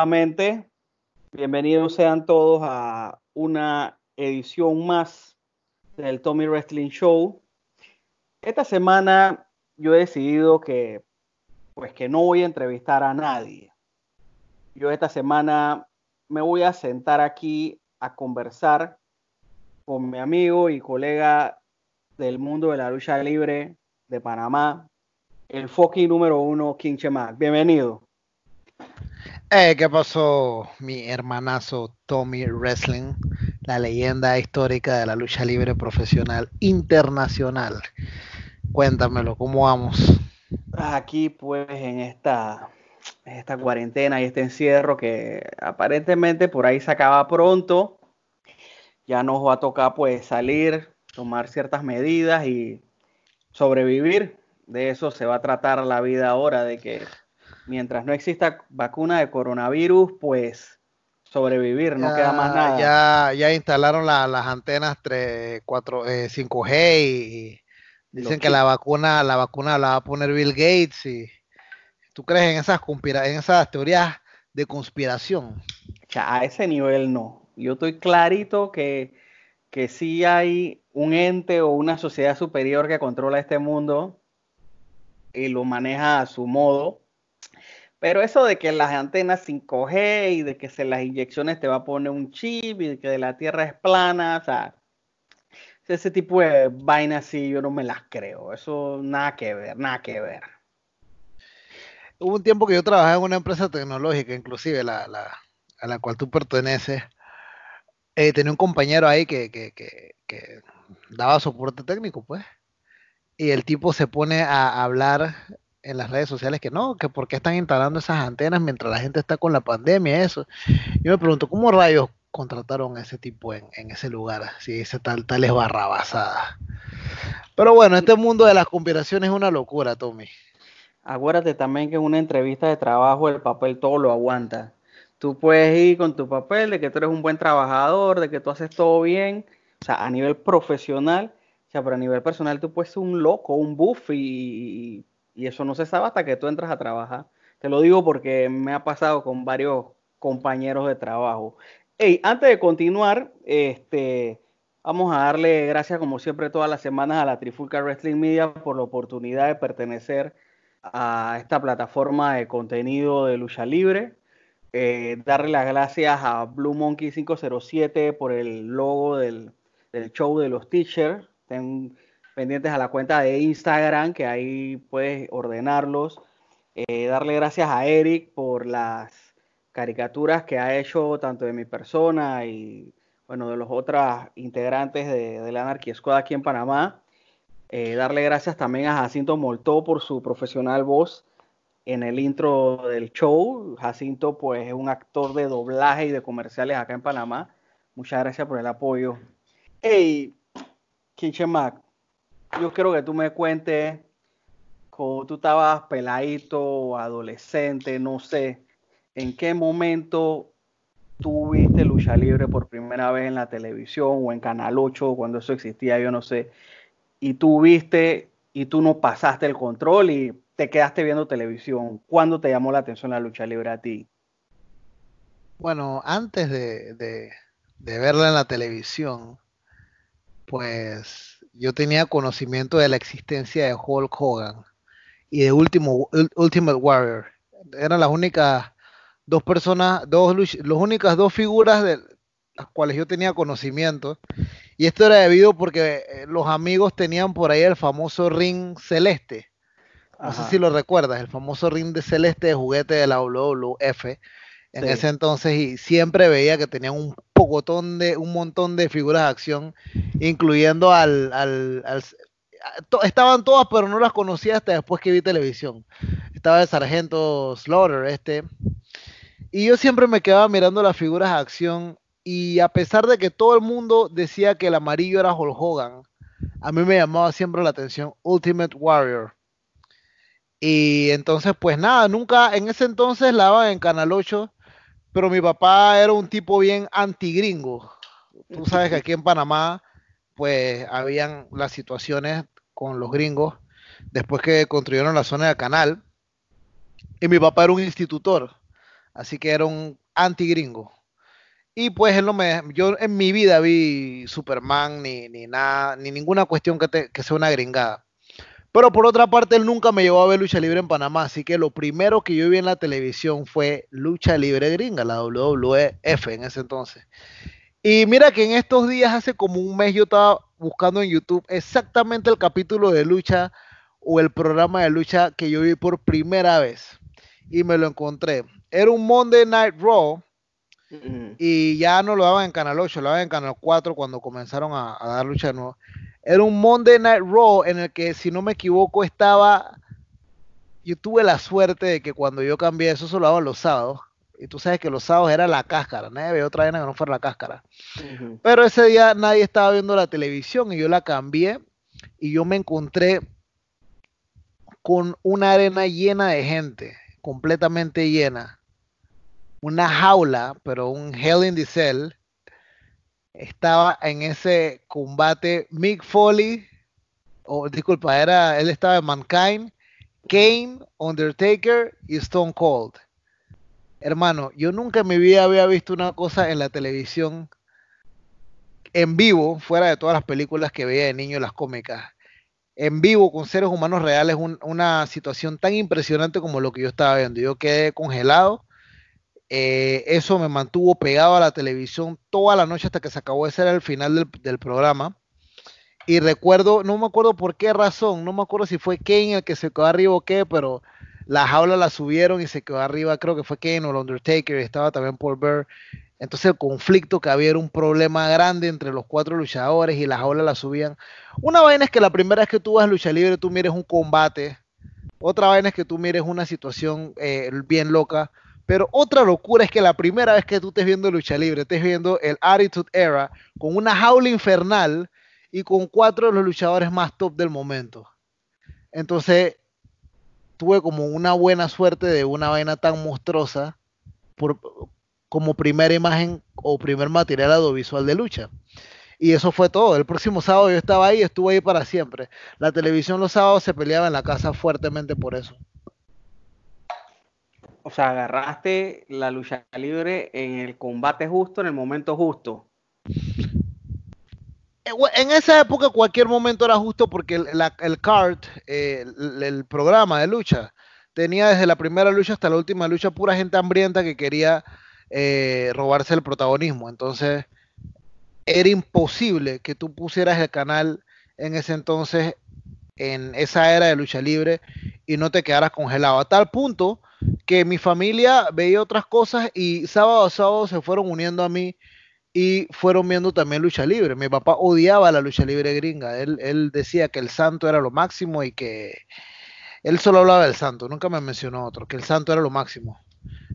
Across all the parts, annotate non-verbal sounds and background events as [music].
Nuevamente. Bienvenidos sean todos a una edición más del Tommy Wrestling Show. Esta semana yo he decidido que pues que no voy a entrevistar a nadie. Yo esta semana me voy a sentar aquí a conversar con mi amigo y colega del mundo de la lucha libre de Panamá, el fucking número uno, King Chemac. Bienvenido. Eh, ¿Qué pasó, mi hermanazo Tommy Wrestling, la leyenda histórica de la lucha libre profesional internacional? Cuéntamelo, ¿cómo vamos? Aquí, pues, en esta, esta cuarentena y este encierro que aparentemente por ahí se acaba pronto, ya nos va a tocar, pues, salir, tomar ciertas medidas y sobrevivir. De eso se va a tratar la vida ahora, de que mientras no exista vacuna de coronavirus, pues sobrevivir, no queda más nada. Ya, ya instalaron las antenas 3, 4, 5G y, dicen que la vacuna, la vacuna la va a poner Bill Gates y ¿tú crees en esas en esas teorías de conspiración? Ya, a ese nivel no. Yo estoy clarito que, que sí hay un ente o una sociedad superior que controla este mundo y lo maneja a su modo pero eso de que las antenas 5G y de que se las inyecciones te va a poner un chip y de que la Tierra es plana, o sea, ese tipo de vainas sí yo no me las creo. Eso nada que ver, nada que ver. Hubo un tiempo que yo trabajaba en una empresa tecnológica, inclusive la, la, a la cual tú perteneces. Eh, tenía un compañero ahí que, que, que, que daba soporte técnico, pues. Y el tipo se pone a hablar en las redes sociales que no, que por qué están instalando esas antenas mientras la gente está con la pandemia, eso. Yo me pregunto, ¿cómo rayos contrataron a ese tipo en, ese lugar? Si ese tal, tal es barrabasada. Pero bueno, este mundo de las conspiraciones es una locura, Tommy. Acuérdate también que en una entrevista de trabajo el papel todo lo aguanta. Tú puedes ir con tu papel de que tú eres un buen trabajador, de que tú haces todo bien, o sea, a nivel profesional, o sea, pero a nivel personal tú puedes ser un loco, un buff y, y eso no se sabe hasta que tú entras a trabajar. Te lo digo porque me ha pasado con varios compañeros de trabajo. Hey, antes de continuar, este, vamos a darle gracias como siempre todas las semanas a la Trifulca Wrestling Media por la oportunidad de pertenecer a esta plataforma de contenido de lucha libre. Eh, darle las gracias a Blue Monkey 507 por el logo del, del show de los teachers. Pendientes a la cuenta de Instagram, que ahí puedes ordenarlos. Eh, darle gracias a Eric por las caricaturas que ha hecho tanto de mi persona y bueno, de los otros integrantes de, la Anarchy Squad aquí en Panamá. Eh, darle gracias también a Jacinto Moltó por su profesional voz en el intro del show. Jacinto, pues, es un actor de doblaje y de comerciales acá en Panamá. Muchas gracias por el apoyo. Hey, Mac yo quiero que tú me cuentes cuando tú estabas peladito, adolescente, no sé, en qué momento tú viste lucha libre por primera vez en la televisión o en Canal 8 cuando eso existía, yo no sé, y tú viste y tú no pasaste el control y te quedaste viendo televisión. ¿Cuándo te llamó la atención la lucha libre a ti? Bueno, antes de, de verla en la televisión, pues yo tenía conocimiento de la existencia de Hulk Hogan y de Ultimate Warrior. Eran las únicas dos personas, dos las únicas dos figuras de las cuales yo tenía conocimiento. Y esto era debido porque eh, los amigos tenían por ahí el famoso ring celeste, No sé si lo recuerdas, el famoso ring de celeste de juguete de la WWF en ese entonces y siempre veía que tenían un pocotón de, un montón de figuras de acción, incluyendo al, al, estaban todas, pero no las conocía hasta después que vi televisión. Estaba el sargento Slaughter, este. Y yo siempre me quedaba mirando las figuras de acción y a pesar de que todo el mundo decía que el amarillo era Hulk Hogan, a mí me llamaba siempre la atención Ultimate Warrior. Y entonces, pues nada, nunca, en ese entonces la daban en Canal 8, pero mi papá era un tipo bien anti-gringo. Tú sabes que aquí en Panamá, pues habían las situaciones con los gringos después que construyeron la zona del canal. Y mi papá era un institutor, así que era un anti-gringo. Y pues él no me, yo en mi vida vi Superman ni, ni nada, ni ninguna cuestión que, que sea una gringada. Pero por otra parte, él nunca me llevó a ver lucha libre en Panamá, así que lo primero que yo vi en la televisión fue lucha libre gringa, la WWF en ese entonces. Y mira que en estos días, hace como un mes, yo estaba buscando en YouTube exactamente el capítulo de lucha o el programa de lucha que yo vi por primera vez. Y me lo encontré. Era un Monday Night Raw. Y ya no lo daban en Canal 8, lo daban en Canal 4 cuando comenzaron a, a dar lucha de nuevo. Era un Monday Night Raw en el que, si no me equivoco, estaba. Yo tuve la suerte de que cuando yo cambié, eso solo daban los sábados. Y tú sabes que los sábados era la cáscara, nadie veía otra vez que no fuera la cáscara. Pero ese día nadie estaba viendo la televisión y yo la cambié y yo me encontré con una arena llena de gente, completamente llena. Una jaula, pero un Hell in the Cell estaba en ese combate Mick Foley, o disculpa, era, él estaba en Mankind, Kane, Undertaker y Stone Cold. Hermano, yo nunca en mi vida había visto una cosa en la televisión en vivo, fuera de todas las películas que veía de niño, las cómicas, en vivo con seres humanos reales, una situación tan impresionante como lo que yo estaba viendo. Yo quedé congelado eh, eso me mantuvo pegado a la televisión toda la noche hasta que se acabó. Ese era el final del, programa. Y recuerdo, no me acuerdo por qué razón, no me acuerdo si fue Kane el que se quedó arriba o qué, pero la jaula la subieron y se quedó arriba, creo que fue Kane o el Undertaker, estaba también Paul Bear. Entonces el conflicto que había era un problema grande entre los cuatro luchadores y la jaula la subían. Una vaina es que la primera vez que tú vas a lucha libre, tú mires un combate. Otra vaina es que tú mires una situación eh, bien loca. Pero otra locura es que la primera vez que tú estés viendo lucha libre, estés viendo el Attitude Era con una jaula infernal y con cuatro de los luchadores más top del momento. Entonces, tuve como una buena suerte de una vaina tan monstruosa por, como primera imagen o primer material audiovisual de lucha. Y eso fue todo. El próximo sábado yo estaba ahí, estuve ahí para siempre. La televisión los sábados se peleaba en la casa fuertemente por eso o sea, agarraste la lucha libre en el combate justo, en el momento justo. Eh, en esa época cualquier momento era justo porque el, card, eh, el, programa de lucha, tenía desde la primera lucha hasta la última lucha pura gente hambrienta que quería eh, robarse el protagonismo. Entonces, era imposible que tú pusieras el canal en ese entonces, en esa era de lucha libre, y no te quedaras congelado. A tal punto que mi familia veía otras cosas y sábado a sábado se fueron uniendo a mí y fueron viendo también lucha libre. Mi papá odiaba la lucha libre gringa. Él, decía que el santo era lo máximo y que él solo hablaba del santo, nunca me mencionó otro, que el santo era lo máximo.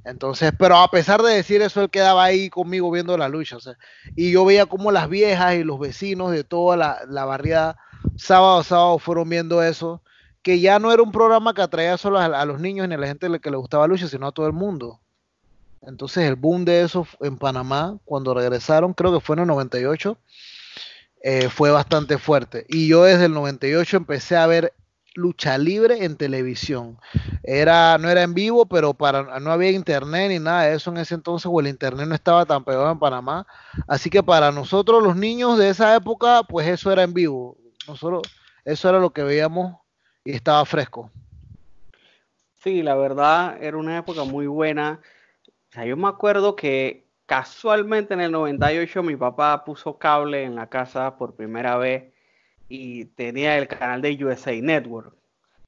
Entonces, pero a pesar de decir eso, él quedaba ahí conmigo viendo la lucha. y yo veía como las viejas y los vecinos de toda la, la barriada, sábado a sábado, fueron viendo eso que ya no era un programa que atraía solo a, los niños ni a la gente que le gustaba lucha, sino a todo el mundo. Entonces el boom de eso en Panamá, cuando regresaron, creo que fue en el 98, eh, fue bastante fuerte. Y yo desde el 98 empecé a ver lucha libre en televisión. Era, no era en vivo, pero para, no había internet ni nada de eso en ese entonces, o el internet no estaba tan pegado en Panamá. Así que para nosotros los niños de esa época, pues eso era en vivo. Nosotros, eso era lo que veíamos y estaba fresco. Sí, la verdad era una época muy buena. O sea, yo me acuerdo que casualmente en el 98 mi papá puso cable en la casa por primera vez y tenía el canal de USA Network.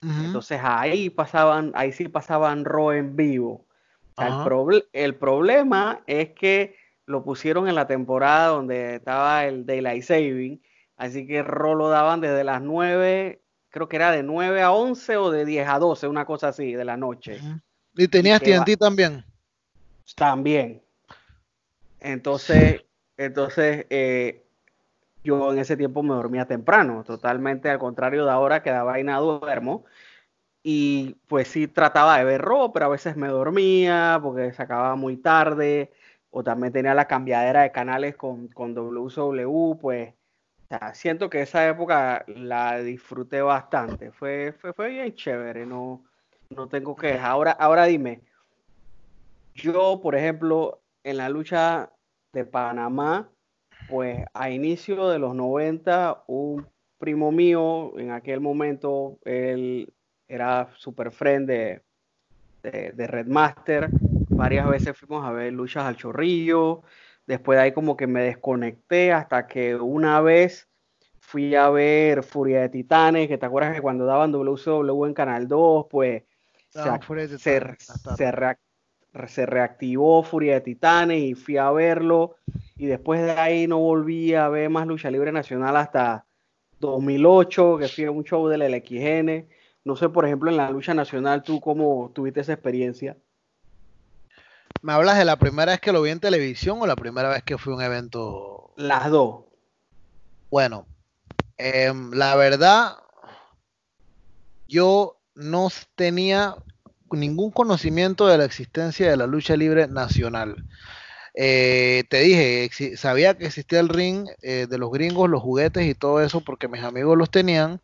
Entonces ahí pasaban, ahí sí pasaban Raw en vivo. el, el, problema es que lo pusieron en la temporada donde estaba el Daylight Saving, así que Raw lo daban desde las 9, creo que era de 9 a 11 o de 10 a 12, una cosa así, de la noche. ¿Y tenías TNT también? También. Entonces, entonces eh, yo en ese tiempo me dormía temprano, totalmente al contrario de ahora que da vaina duermo. Y pues sí trataba de ver robo, pero a veces me dormía porque se acababa muy tarde, o también tenía la cambiadera de canales con, con WCW, pues siento que esa época la disfruté bastante, fue, fue, fue bien chévere, no, no tengo que Ahora, ahora dime, yo, por ejemplo, en la lucha de Panamá, pues a inicio de los 90, un primo mío, en aquel momento, él era super friend de, de, Redmaster. Varias veces fuimos a ver luchas al chorrillo. Después de ahí como que me desconecté hasta que una vez fui a ver Furia de Titanes, que te acuerdas que cuando daban WCW en Canal 2, pues se, se, se reactivó Furia de Titanes y fui a verlo. Y después de ahí no volví a ver más lucha libre nacional hasta 2008 que fui a un show del LXN no sé por ejemplo en la lucha nacional tú cómo tuviste esa experiencia ¿Me hablas de la primera vez que lo vi en televisión o la primera vez que fue un evento? Las dos. Bueno, em, la verdad, yo no tenía ningún conocimiento de la existencia de la lucha libre nacional. Eh, te dije, sabía que existía el ring eh, de los gringos, los juguetes y todo eso porque mis amigos los tenían,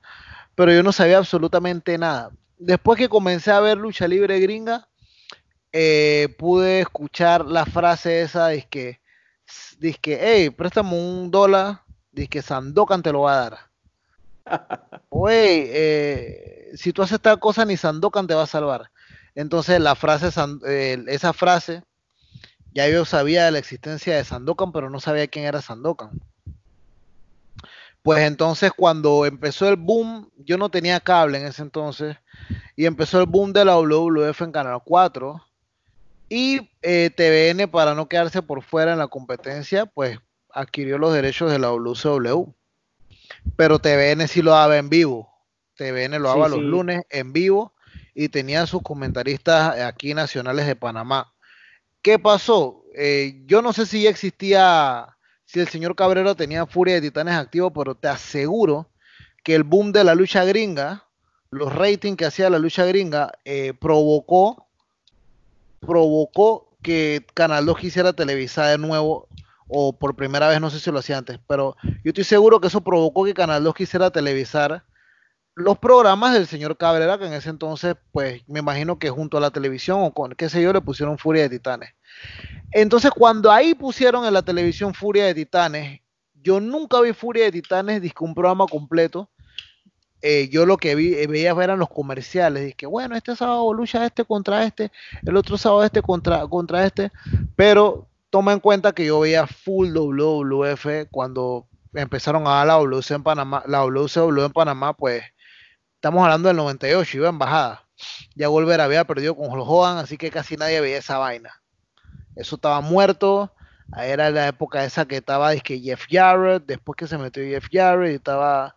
pero yo no sabía absolutamente nada. Después que comencé a ver lucha libre gringa, eh, pude escuchar la frase esa de que, que hey, préstame un dólar, de que Sandokan te lo va a dar. [laughs] Oye, si tú haces tal cosa, ni Sandokan te va a salvar. Entonces la frase, eh, esa frase, ya yo sabía de la existencia de Sandokan, pero no sabía quién era Sandokan. Pues entonces cuando empezó el boom, yo no tenía cable en ese entonces, y empezó el boom de la WWF en Canal 4, y eh, TVN, para no quedarse por fuera en la competencia, pues adquirió los derechos de la WCW. Pero TVN sí lo daba en vivo. TVN lo daba los lunes en vivo y tenía sus comentaristas aquí nacionales de Panamá. ¿Qué pasó? Eh, yo no sé si ya existía, si el señor Cabrera tenía Furia de Titanes activo, pero te aseguro que el boom de la lucha gringa, los ratings que hacía la lucha gringa, eh, provocó, provocó que Canal 2 quisiera televisar de nuevo, o por primera vez, no sé si lo hacía antes, pero yo estoy seguro que eso provocó que Canal 2 quisiera televisar los programas del señor Cabrera, que en ese entonces, pues me imagino que junto a la televisión o con qué sé yo, le pusieron Furia de Titanes. Entonces, cuando ahí pusieron en la televisión Furia de Titanes, yo nunca vi Furia de Titanes, disque un programa completo. Eh, yo lo que vi, eh, veía eran los comerciales, dije, bueno, este sábado lucha este contra este, el otro sábado este contra, contra este, pero toma en cuenta que yo veía full WWF cuando empezaron a dar la WC en Panamá, la WCW en Panamá, pues Estamos hablando del 98, iba en bajada. Ya Wolver había perdido con Hogan, así que casi nadie veía esa vaina. Eso estaba muerto. Era la época esa que estaba que Jeff Jarrett, después que se metió Jeff Jarrett y estaba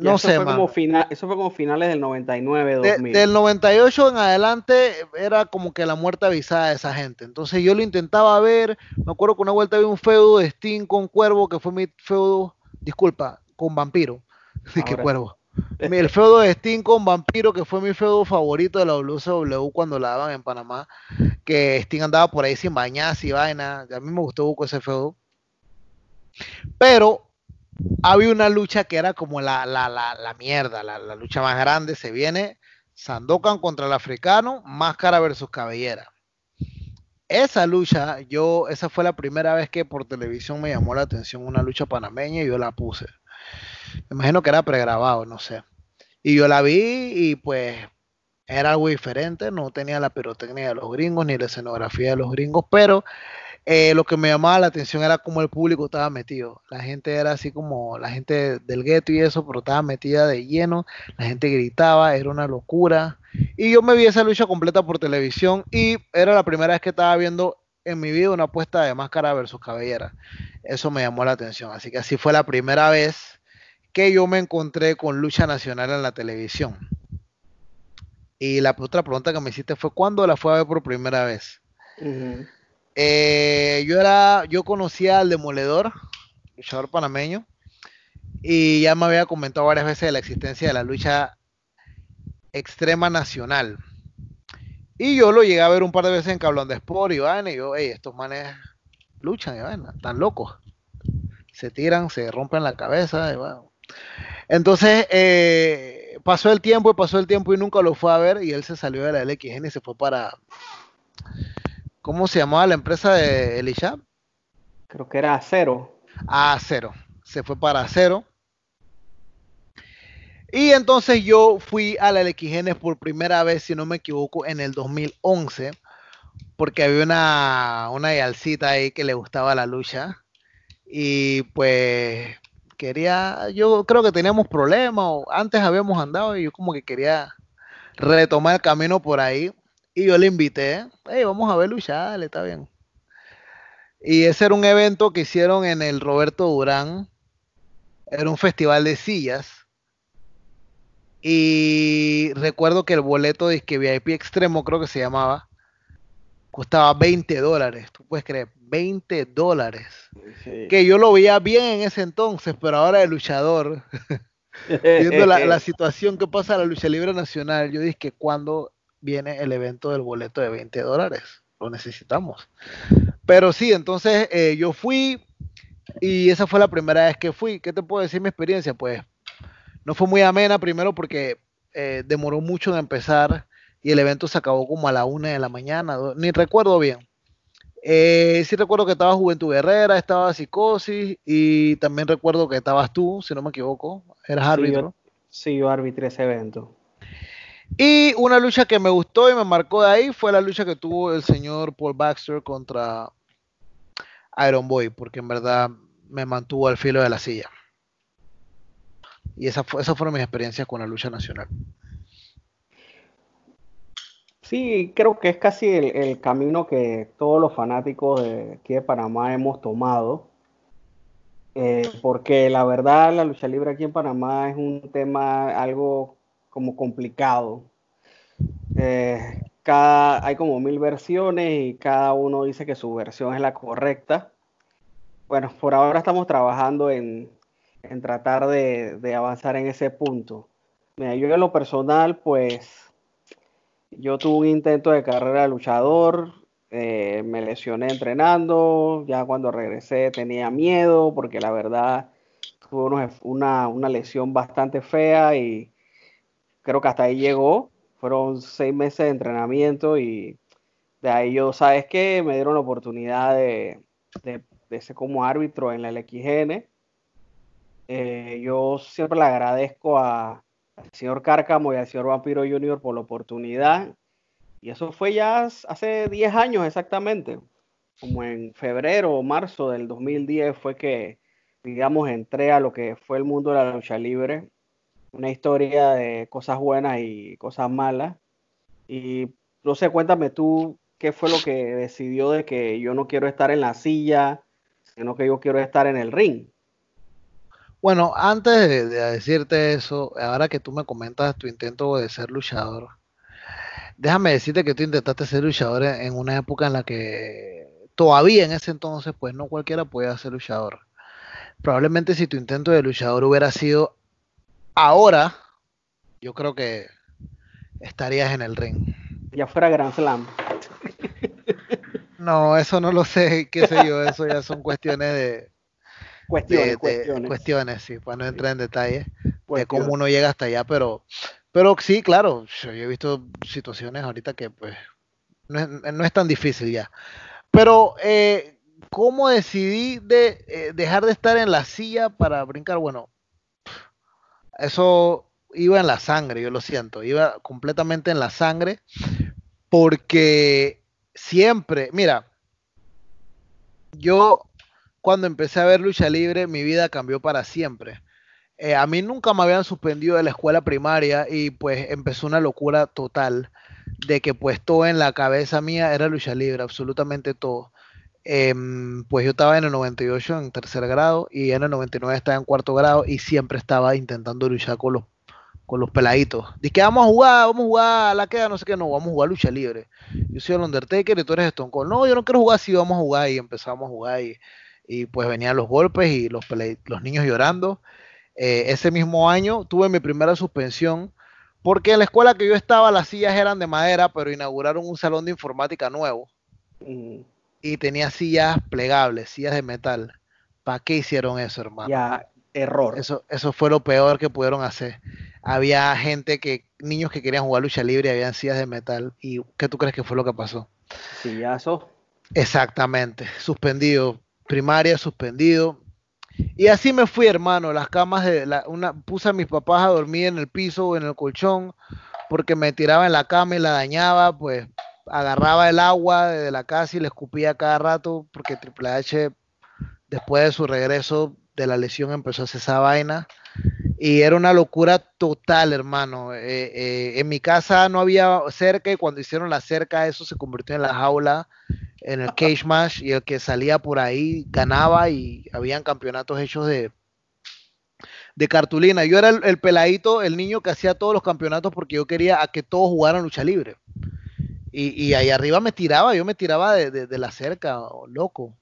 no sé, fue Como eso fue como finales del 99, 2000. del 98 en adelante era como que la muerte avisada de esa gente. Entonces yo lo intentaba ver. Me acuerdo que una vuelta vi un feudo de Sting con Cuervo, que fue mi feudo, disculpa, con Vampiro. [laughs] Sí, que Cuervo. [laughs] El feudo de Sting con Vampiro, que fue mi feudo favorito de la WCW cuando la daban en Panamá, que Sting andaba por ahí sin bañarse y vaina. A mí me gustó ese feudo. Pero había una lucha que era como la, la, la, mierda, la, lucha más grande. Se viene Sandokan contra el africano, máscara versus cabellera. Esa lucha, yo, esa fue la primera vez que por televisión me llamó la atención una lucha panameña y yo la puse. Me imagino que era pregrabado, no sé. Y yo la vi y pues era algo diferente, no tenía la pirotecnia de los gringos ni la escenografía de los gringos, pero eh, lo que me llamaba la atención era cómo el público estaba metido. La gente era así como la gente del gueto y eso, pero estaba metida de lleno. La gente gritaba, era una locura. Y yo me vi esa lucha completa por televisión y era la primera vez que estaba viendo en mi vida una apuesta de máscara versus cabellera. Eso me llamó la atención. Así que así fue la primera vez que yo me encontré con lucha nacional en la televisión. Y la otra pregunta que me hiciste fue ¿cuándo la fue a ver por primera vez? Eh, yo era, yo conocía al demoledor, luchador panameño, y ya me había comentado varias veces de la existencia de la lucha extrema nacional. Y yo lo llegué a ver un par de veces en Cablón de Sport y van, y yo, hey, estos manes luchan, y van, están locos. Se tiran, se rompen la cabeza. Entonces, eh, pasó el tiempo y pasó el tiempo y nunca lo fue a ver y él se salió de la LXN y se fue para... ¿Cómo se llamaba la empresa de Elisha? Creo que era Acero. Ah, Acero. Se fue para Acero. Y entonces yo fui a la LXN por primera vez, si no me equivoco, en el 2011, porque había una, una yalcita ahí que le gustaba la lucha. Y pues quería, yo creo que teníamos problemas, o antes habíamos andado y yo como que quería retomar el camino por ahí. Y yo le invité, hey, vamos a ver luchar, está bien. Y ese era un evento que hicieron en el Roberto Durán. Era un festival de sillas. Y recuerdo que el boleto de que VIP extremo, creo que se llamaba, costaba 20 dólares. Tú puedes creer, 20 dólares. Que yo lo veía bien en ese entonces, pero ahora el luchador, [laughs] viendo la, [laughs] situación que pasa en la lucha libre nacional, yo dije que cuando viene el evento del boleto de 20 dólares, lo necesitamos. Pero sí, entonces eh, yo fui y esa fue la primera vez que fui. ¿Qué te puedo decir mi experiencia? Pues no fue muy amena, primero porque eh, demoró mucho en empezar y el evento se acabó como a la una de la mañana, ni recuerdo bien. Eh, sí recuerdo que estaba Juventud Guerrera, estaba Psicosis y también recuerdo que estabas tú, si no me equivoco, eras árbitro. sí, yo arbitré ese evento. Y una lucha que me gustó y me marcó de ahí fue la lucha que tuvo el señor Paul Baxter contra Iron Boy, porque en verdad me mantuvo al filo de la silla. Y esa fue, esas fueron mis experiencias con la lucha nacional. Sí, creo que es casi el, camino que todos los fanáticos de aquí de Panamá hemos tomado. Eh, porque la verdad la lucha libre aquí en Panamá es un tema algo como complicado. Eh, cada, hay como mil versiones y cada uno dice que su versión es la correcta. Bueno, por ahora estamos trabajando en, tratar de, de, avanzar en ese punto. Mira, yo en lo personal, pues yo tuve un intento de carrera de luchador, eh, me lesioné entrenando, ya cuando regresé tenía miedo porque la verdad tuve una, una lesión bastante fea y creo que hasta ahí llegó. Fueron seis meses de entrenamiento y de ahí yo, ¿sabes qué? Me dieron la oportunidad de, de, ser como árbitro en la LXN. Eh, yo siempre le agradezco a, al señor Cárcamo y al señor Vampiro Junior por la oportunidad. Y eso fue ya hace 10 años exactamente. Como en febrero o marzo del 2010 fue que, digamos, entré a lo que fue el mundo de la lucha libre. Una historia de cosas buenas y cosas malas. Y no sé, cuéntame tú qué fue lo que decidió de que yo no quiero estar en la silla, sino que yo quiero estar en el ring. Bueno, antes de, decirte eso, ahora que tú me comentas tu intento de ser luchador, déjame decirte que tú intentaste ser luchador en una época en la que todavía en ese entonces, pues no cualquiera podía ser luchador. Probablemente si tu intento de luchador hubiera sido ahora, yo creo que estarías en el ring. Ya fuera Grand Slam. No, eso no lo sé, qué sé yo, eso ya son cuestiones de, Cuestiones, cuestiones. sí, para no entrar en detalle de cómo uno llega hasta allá, pero, pero sí, claro, yo he visto situaciones ahorita que pues no es, tan difícil ya. Pero, eh, ¿cómo decidí de eh, dejar de estar en la silla para brincar? Bueno, eso iba en la sangre, yo lo siento, iba completamente en la sangre, porque siempre, mira, yo cuando empecé a ver lucha libre, mi vida cambió para siempre. Eh, a mí nunca me habían suspendido de la escuela primaria y pues empezó una locura total de que pues todo en la cabeza mía era lucha libre, absolutamente todo. Em, pues yo estaba en el 98 en tercer grado y en el 99 estaba en cuarto grado y siempre estaba intentando luchar con los, con los peladitos. Dice vamos a jugar, vamos a jugar a la queda, no sé qué, no, vamos a jugar lucha libre. Yo soy el Undertaker y tú eres Stone Cold. No, yo no quiero jugar así, vamos a jugar y empezamos a jugar y, y pues venían los golpes y los, los niños llorando. Eh, ese mismo año tuve mi primera suspensión porque en la escuela que yo estaba las sillas eran de madera, pero inauguraron un salón de informática nuevo. Mm. Y tenía sillas plegables, sillas de metal. ¿Para qué hicieron eso, hermano? Ya, error. Eso, eso fue lo peor que pudieron hacer. Había gente que, niños que querían jugar lucha libre habían sillas de metal. ¿Y qué tú crees que fue lo que pasó? Sillazo. Exactamente, suspendido. Primaria, suspendido. Y así me fui, hermano. Las camas de la, una, puse a mis papás a dormir en el piso o en el colchón porque me tiraba en la cama y la dañaba, pues agarraba el agua de la casa y le escupía cada rato porque Triple H después de su regreso de la lesión empezó a hacer esa vaina y era una locura total, hermano. Eh, eh, en mi casa no había cerca y cuando hicieron la cerca eso se convirtió en la jaula en el cage match y el que salía por ahí ganaba y habían campeonatos hechos de, de cartulina. Yo era el, peladito, el niño que hacía todos los campeonatos porque yo quería a que todos jugaran lucha libre. Y, ahí arriba me tiraba, yo me tiraba de, la cerca, loco.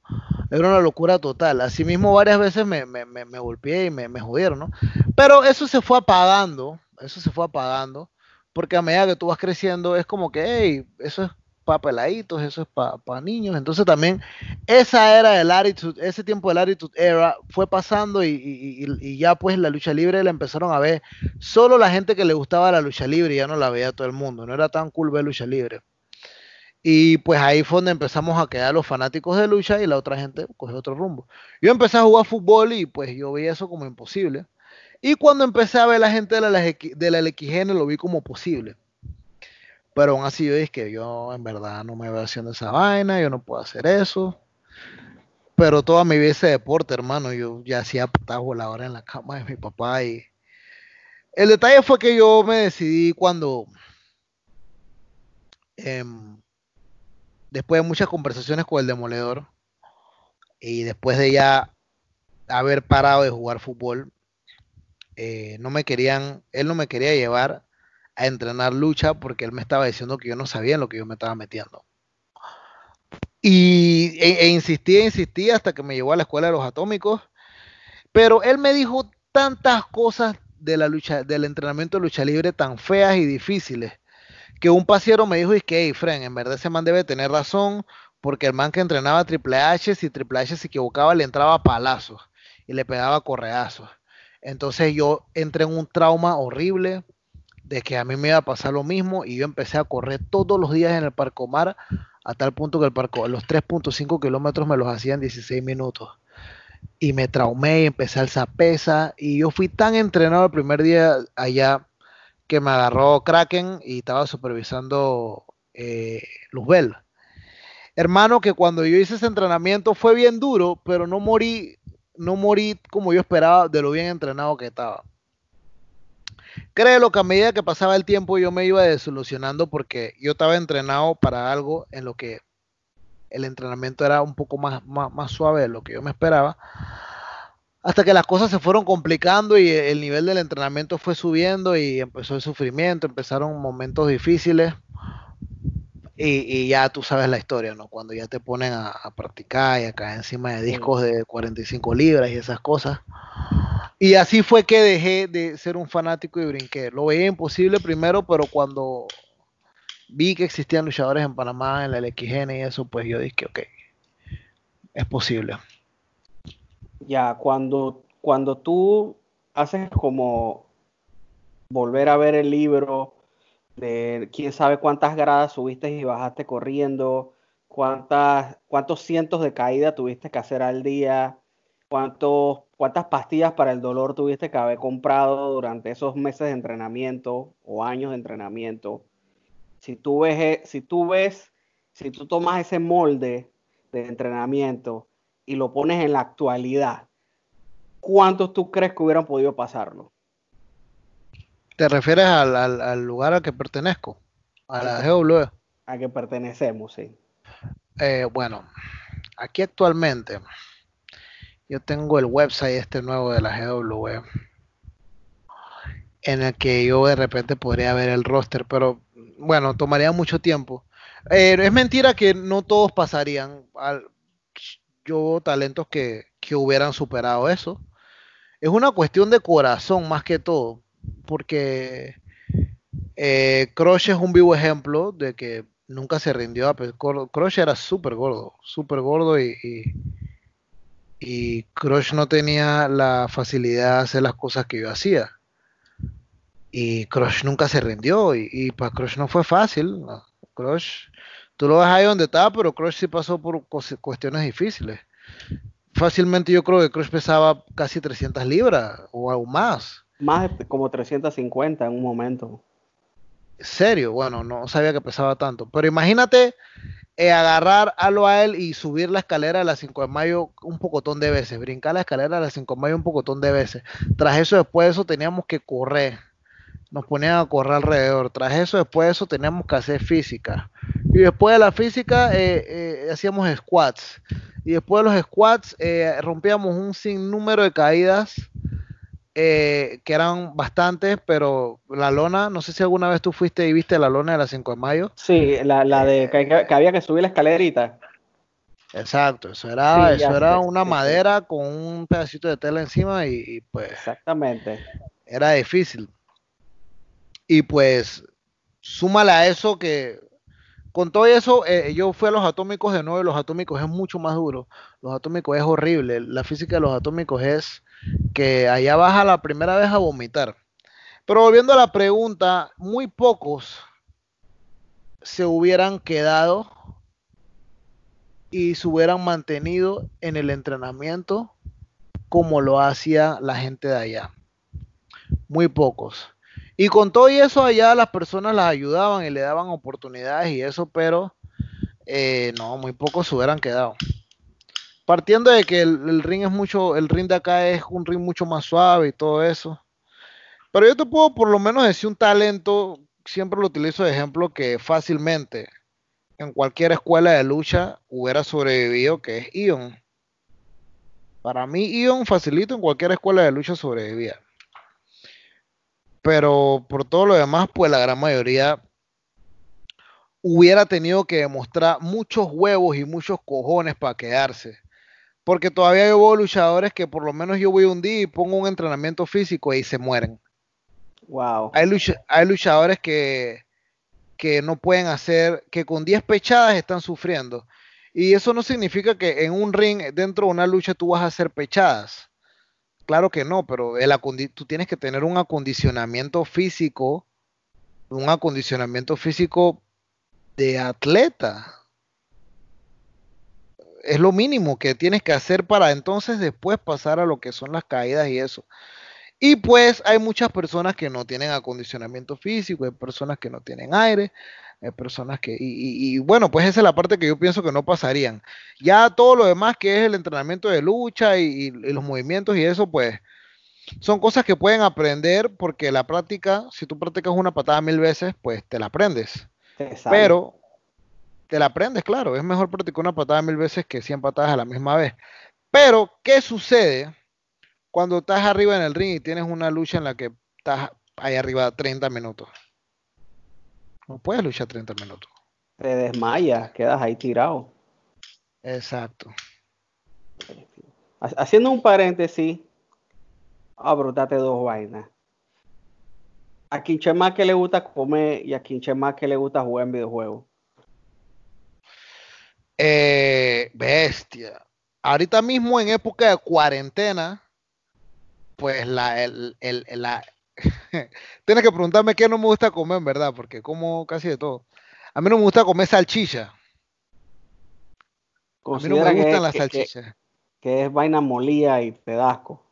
Era una locura total. Asimismo, varias veces me, me, me, golpeé y me, jodieron, ¿no? Pero eso se fue apagando, eso se fue apagando, porque a medida que tú vas creciendo es como que, hey, eso es para peladitos, eso es para niños. Entonces también esa era el attitude, ese tiempo del attitude era fue pasando y, ya pues la lucha libre la empezaron a ver solo la gente que le gustaba la lucha libre ya no la veía todo el mundo, no era tan cool ver lucha libre. Y pues ahí fue donde empezamos a quedar los fanáticos de lucha y la otra gente cogió otro rumbo. Yo empecé a jugar fútbol y pues yo veía eso como imposible. Y cuando empecé a ver la gente de la, de la LXGN lo vi como posible. Pero aún así yo dije que yo en verdad no me veo haciendo esa vaina, yo no puedo hacer eso. Pero toda mi vida ese deporte, hermano, yo ya hacía patas voladora en la cama de mi papá y el detalle fue que yo me decidí cuando em, después de muchas conversaciones con el demoledor y después de ya haber parado de jugar fútbol, eh, no me querían, él no me quería llevar a entrenar lucha porque él me estaba diciendo que yo no sabía en lo que yo me estaba metiendo. Y e, e insistía, insistía hasta que me llevó a la escuela de los atómicos. Pero él me dijo tantas cosas de la lucha, del entrenamiento de lucha libre tan feas y difíciles, que un pasiero me dijo, y que, hey, Fren, en verdad ese man debe tener razón, porque el man que entrenaba Triple H, si Triple H se equivocaba, le entraba a palazos y le pegaba correazos. Entonces yo entré en un trauma horrible, de que a mí me iba a pasar lo mismo y yo empecé a correr todos los días en el Parcomar a tal punto que el parco, los 3.5 kilómetros me los hacía en 16 minutos. Y me traumé y empecé a alzar pesa y yo fui tan entrenado el primer día allá que me agarró Kraken y estaba supervisando eh, Luzbel. Hermano, que cuando yo hice ese entrenamiento fue bien duro, pero no morí, no morí como yo esperaba de lo bien entrenado que estaba. Créelo que a medida que pasaba el tiempo yo me iba desilusionando porque yo estaba entrenado para algo en lo que el entrenamiento era un poco más, más, suave de lo que yo me esperaba. Hasta que las cosas se fueron complicando y el nivel del entrenamiento fue subiendo y empezó el sufrimiento, empezaron momentos difíciles. Y, ya tú sabes la historia, ¿no? Cuando ya te ponen a, practicar y a caer encima de discos de 45 libras y esas cosas. Y así fue que dejé de ser un fanático y brinqué. Lo veía imposible primero, pero cuando vi que existían luchadores en Panamá, en la LXN y eso, pues yo dije, ok, es posible. Ya, cuando, cuando tú haces como volver a ver el libro de quién sabe cuántas gradas subiste y bajaste corriendo, cuántas, cuántos cientos de caídas tuviste que hacer al día, cuántos ¿Cuántas pastillas para el dolor tuviste que haber comprado durante esos meses de entrenamiento o años de entrenamiento? Si tú ves, e, si tú ves, si tú tomas ese molde de entrenamiento y lo pones en la actualidad, ¿cuántos tú crees que hubieran podido pasarlo? ¿Te refieres al, lugar al que pertenezco? A la GW. A que pertenecemos, sí. Eh, bueno, aquí actualmente yo tengo el website este nuevo de la GW en el que yo de repente podría ver el roster, pero bueno, tomaría mucho tiempo. Eh, es mentira que no todos pasarían. Yo talentos que, que hubieran superado eso. Es una cuestión de corazón más que todo, porque eh, Crush es un vivo ejemplo de que nunca se rindió. Crush era súper gordo, súper gordo y, y, y Crush no tenía la facilidad de hacer las cosas que yo hacía. Y Crush nunca se rindió y, para Crush no fue fácil. Crush, tú lo ves ahí donde estaba, pero Crush sí pasó por cuestiones difíciles. Fácilmente yo creo que Crush pesaba casi 300 libras o algo más. Más como 350 en un momento. ¿Serio? Bueno, no sabía que pesaba tanto. Pero imagínate eh, agarrar algo a él y subir la escalera de la 5 de mayo un pocotón de veces. Brincar la escalera de la 5 de mayo un pocotón de veces. Tras eso, después de eso, teníamos que correr nos ponían a correr alrededor. Tras eso, después de eso, teníamos que hacer física. Y después de la física, eh, eh, hacíamos squats. Y después de los squats, eh, rompíamos un sinnúmero de caídas, que eran bastantes, pero la lona, no sé si alguna vez tú fuiste y viste la lona de la 5 de mayo. Sí, la, de que, había que subir la escalerita. Exacto, eso era, eso era una madera con un pedacito de tela encima y, y pues... Exactamente. Era difícil. Y pues, súmale a eso que con todo eso, eh, yo fui a los atómicos de nuevo y los atómicos es mucho más duro. Los atómicos es horrible. La física de los atómicos es que allá baja la primera vez a vomitar. Pero volviendo a la pregunta, muy pocos se hubieran quedado y se hubieran mantenido en el entrenamiento como lo hacía la gente de allá. Muy pocos. Y con todo y eso allá las personas las ayudaban y le daban oportunidades y eso, pero eh, no, muy pocos hubieran quedado. Partiendo de que el, ring es mucho, el ring de acá es un ring mucho más suave y todo eso. Pero yo te puedo por lo menos decir un talento, siempre lo utilizo de ejemplo, que fácilmente en cualquier escuela de lucha hubiera sobrevivido, que es Ion. Para mí, Ion facilito en cualquier escuela de lucha sobrevivía pero por todo lo demás, pues la gran mayoría hubiera tenido que demostrar muchos huevos y muchos cojones para quedarse. Porque todavía hay luchadores que por lo menos yo voy un día y pongo un entrenamiento físico y se mueren. Wow. Hay, hay luchadores que, que no pueden hacer, que con 10 pechadas están sufriendo. Y eso no significa que en un ring, dentro de una lucha, tú vas a hacer pechadas. Claro que no, pero el tú tienes que tener un acondicionamiento físico, un acondicionamiento físico de atleta. Es lo mínimo que tienes que hacer para entonces después pasar a lo que son las caídas y eso. Y pues hay muchas personas que no tienen acondicionamiento físico, hay personas que no tienen aire, hay personas que, y, bueno, pues esa es la parte que yo pienso que no pasarían. Ya todo lo demás que es el entrenamiento de lucha y, los movimientos y eso, pues son cosas que pueden aprender porque la práctica, si tú practicas una patada mil veces, pues te la aprendes. Pero te la aprendes, claro, es mejor practicar una patada mil veces que 100 patadas a la misma vez. Pero, ¿qué sucede cuando estás arriba en el ring y tienes una lucha en la que estás ahí arriba 30 minutos? No puedes luchar 30 minutos. Te desmayas, quedas ahí tirado. Exacto. Haciendo un paréntesis, abrotate dos vainas. A Quinche más que le gusta comer y a Quinche más que le gusta jugar en videojuegos. Eh, bestia. Ahorita mismo en época de cuarentena, pues la, el, el, la, [laughs] Tienes que preguntarme qué no me gusta comer, en verdad, porque como casi de todo. A mí no me gusta comer salchicha. A mí no me gustan las salchichas. Que, es vaina molida y te da asco.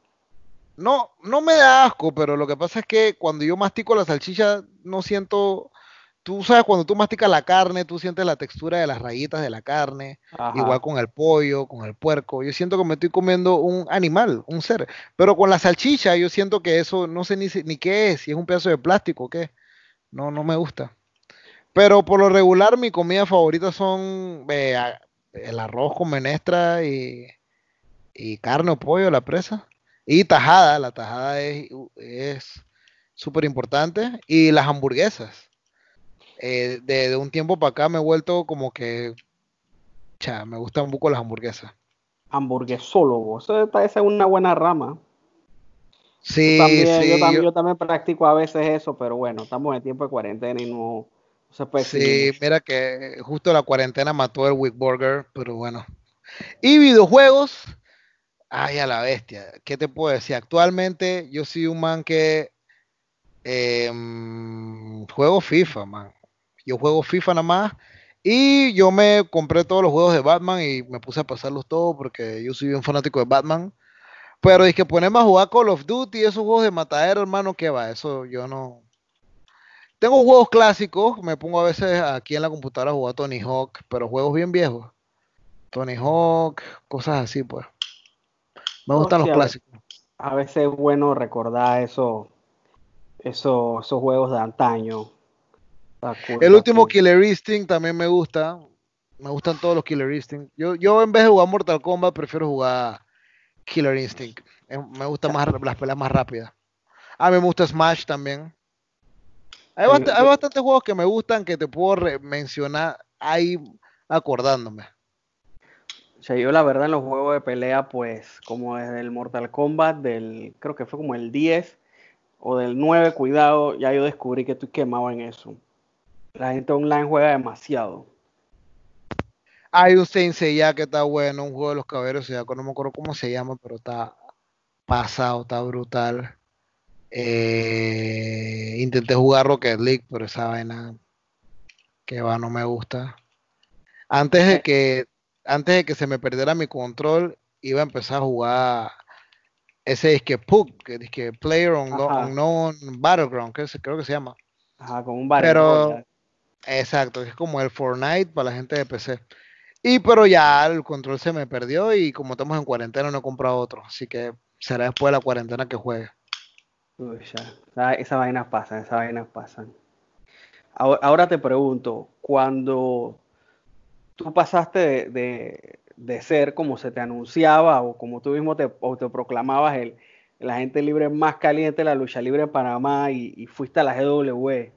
No, no me da asco, pero lo que pasa es que cuando yo mastico la salchicha no siento tú sabes, cuando tú masticas la carne, tú sientes la textura de las rayitas de la carne, igual con el pollo, con el puerco. Yo siento que me estoy comiendo un animal, un ser. Pero con la salchicha, yo siento que eso no sé ni, ni qué es, si es un pedazo de plástico o qué. No, no me gusta. Pero por lo regular, mi comida favorita son eh, el arroz con menestra y, y carne o pollo, la presa. Y tajada, la tajada es súper importante. Y las hamburguesas. Eh, de, un tiempo para acá me he vuelto como que, cha, me gustan un poco las hamburguesas. Hamburguesólogo, eso esa es una buena rama. Sí, yo también, sí. Yo también, yo... también, practico a veces eso, pero bueno, estamos en tiempo de cuarentena y no, se puede. Sí, mira que justo la cuarentena mató el Wick Burger, pero bueno. Y videojuegos, ay, a la bestia. ¿Qué te puedo decir? Actualmente yo soy un man que eh, juego FIFA, man. Yo juego FIFA nada más. Y yo me compré todos los juegos de Batman y me puse a pasarlos todos porque yo soy un fanático de Batman. Pero es que ponerme a jugar Call of Duty esos juegos de matadero, hermano, ¿qué va? Eso yo no. Tengo juegos clásicos, me pongo a veces aquí en la computadora a jugar Tony Hawk, pero juegos bien viejos. Tony Hawk, cosas así, pues. Me gustan los clásicos. A veces es bueno recordar eso, eso, esos juegos de antaño. El último Killer Instinct también me gusta. Me gustan todos los Killer Instinct. Yo, yo en vez de jugar Mortal Kombat prefiero jugar Killer Instinct. Me gustan más las peleas más rápidas. A mí me gusta Smash también. Hay, bast hay bastantes juegos que me gustan que te puedo mencionar ahí acordándome. O sea, yo la verdad en los juegos de pelea, pues como desde el Mortal Kombat, del creo que fue como el 10 o del 9, cuidado, ya yo descubrí que estoy quemado en eso. La gente online juega demasiado. Hay un ya que está bueno, un juego de los caballeros ya no me acuerdo cómo se llama, pero está pasado, está brutal. Eh, intenté jugar Rocket League, pero esa vaina que va no me gusta. Antes de que antes de que se me perdiera mi control, iba a empezar a jugar ese disque PUC, que disque Player Unknown Battleground, que creo que se llama. Ajá, como un. Pero, exacto, es como el Fortnite para la gente de PC. Y pero ya el control se me perdió y como estamos en cuarentena no he comprado otro, así que será después de la cuarentena que juegue. Uy, ya, esas vainas pasan, esas vainas pasan. Ahora, ahora te pregunto, cuando tú pasaste de, de, ser como se te anunciaba o como tú mismo te, o te proclamabas el, la gente libre más caliente de la lucha libre en Panamá y, y fuiste a la GW,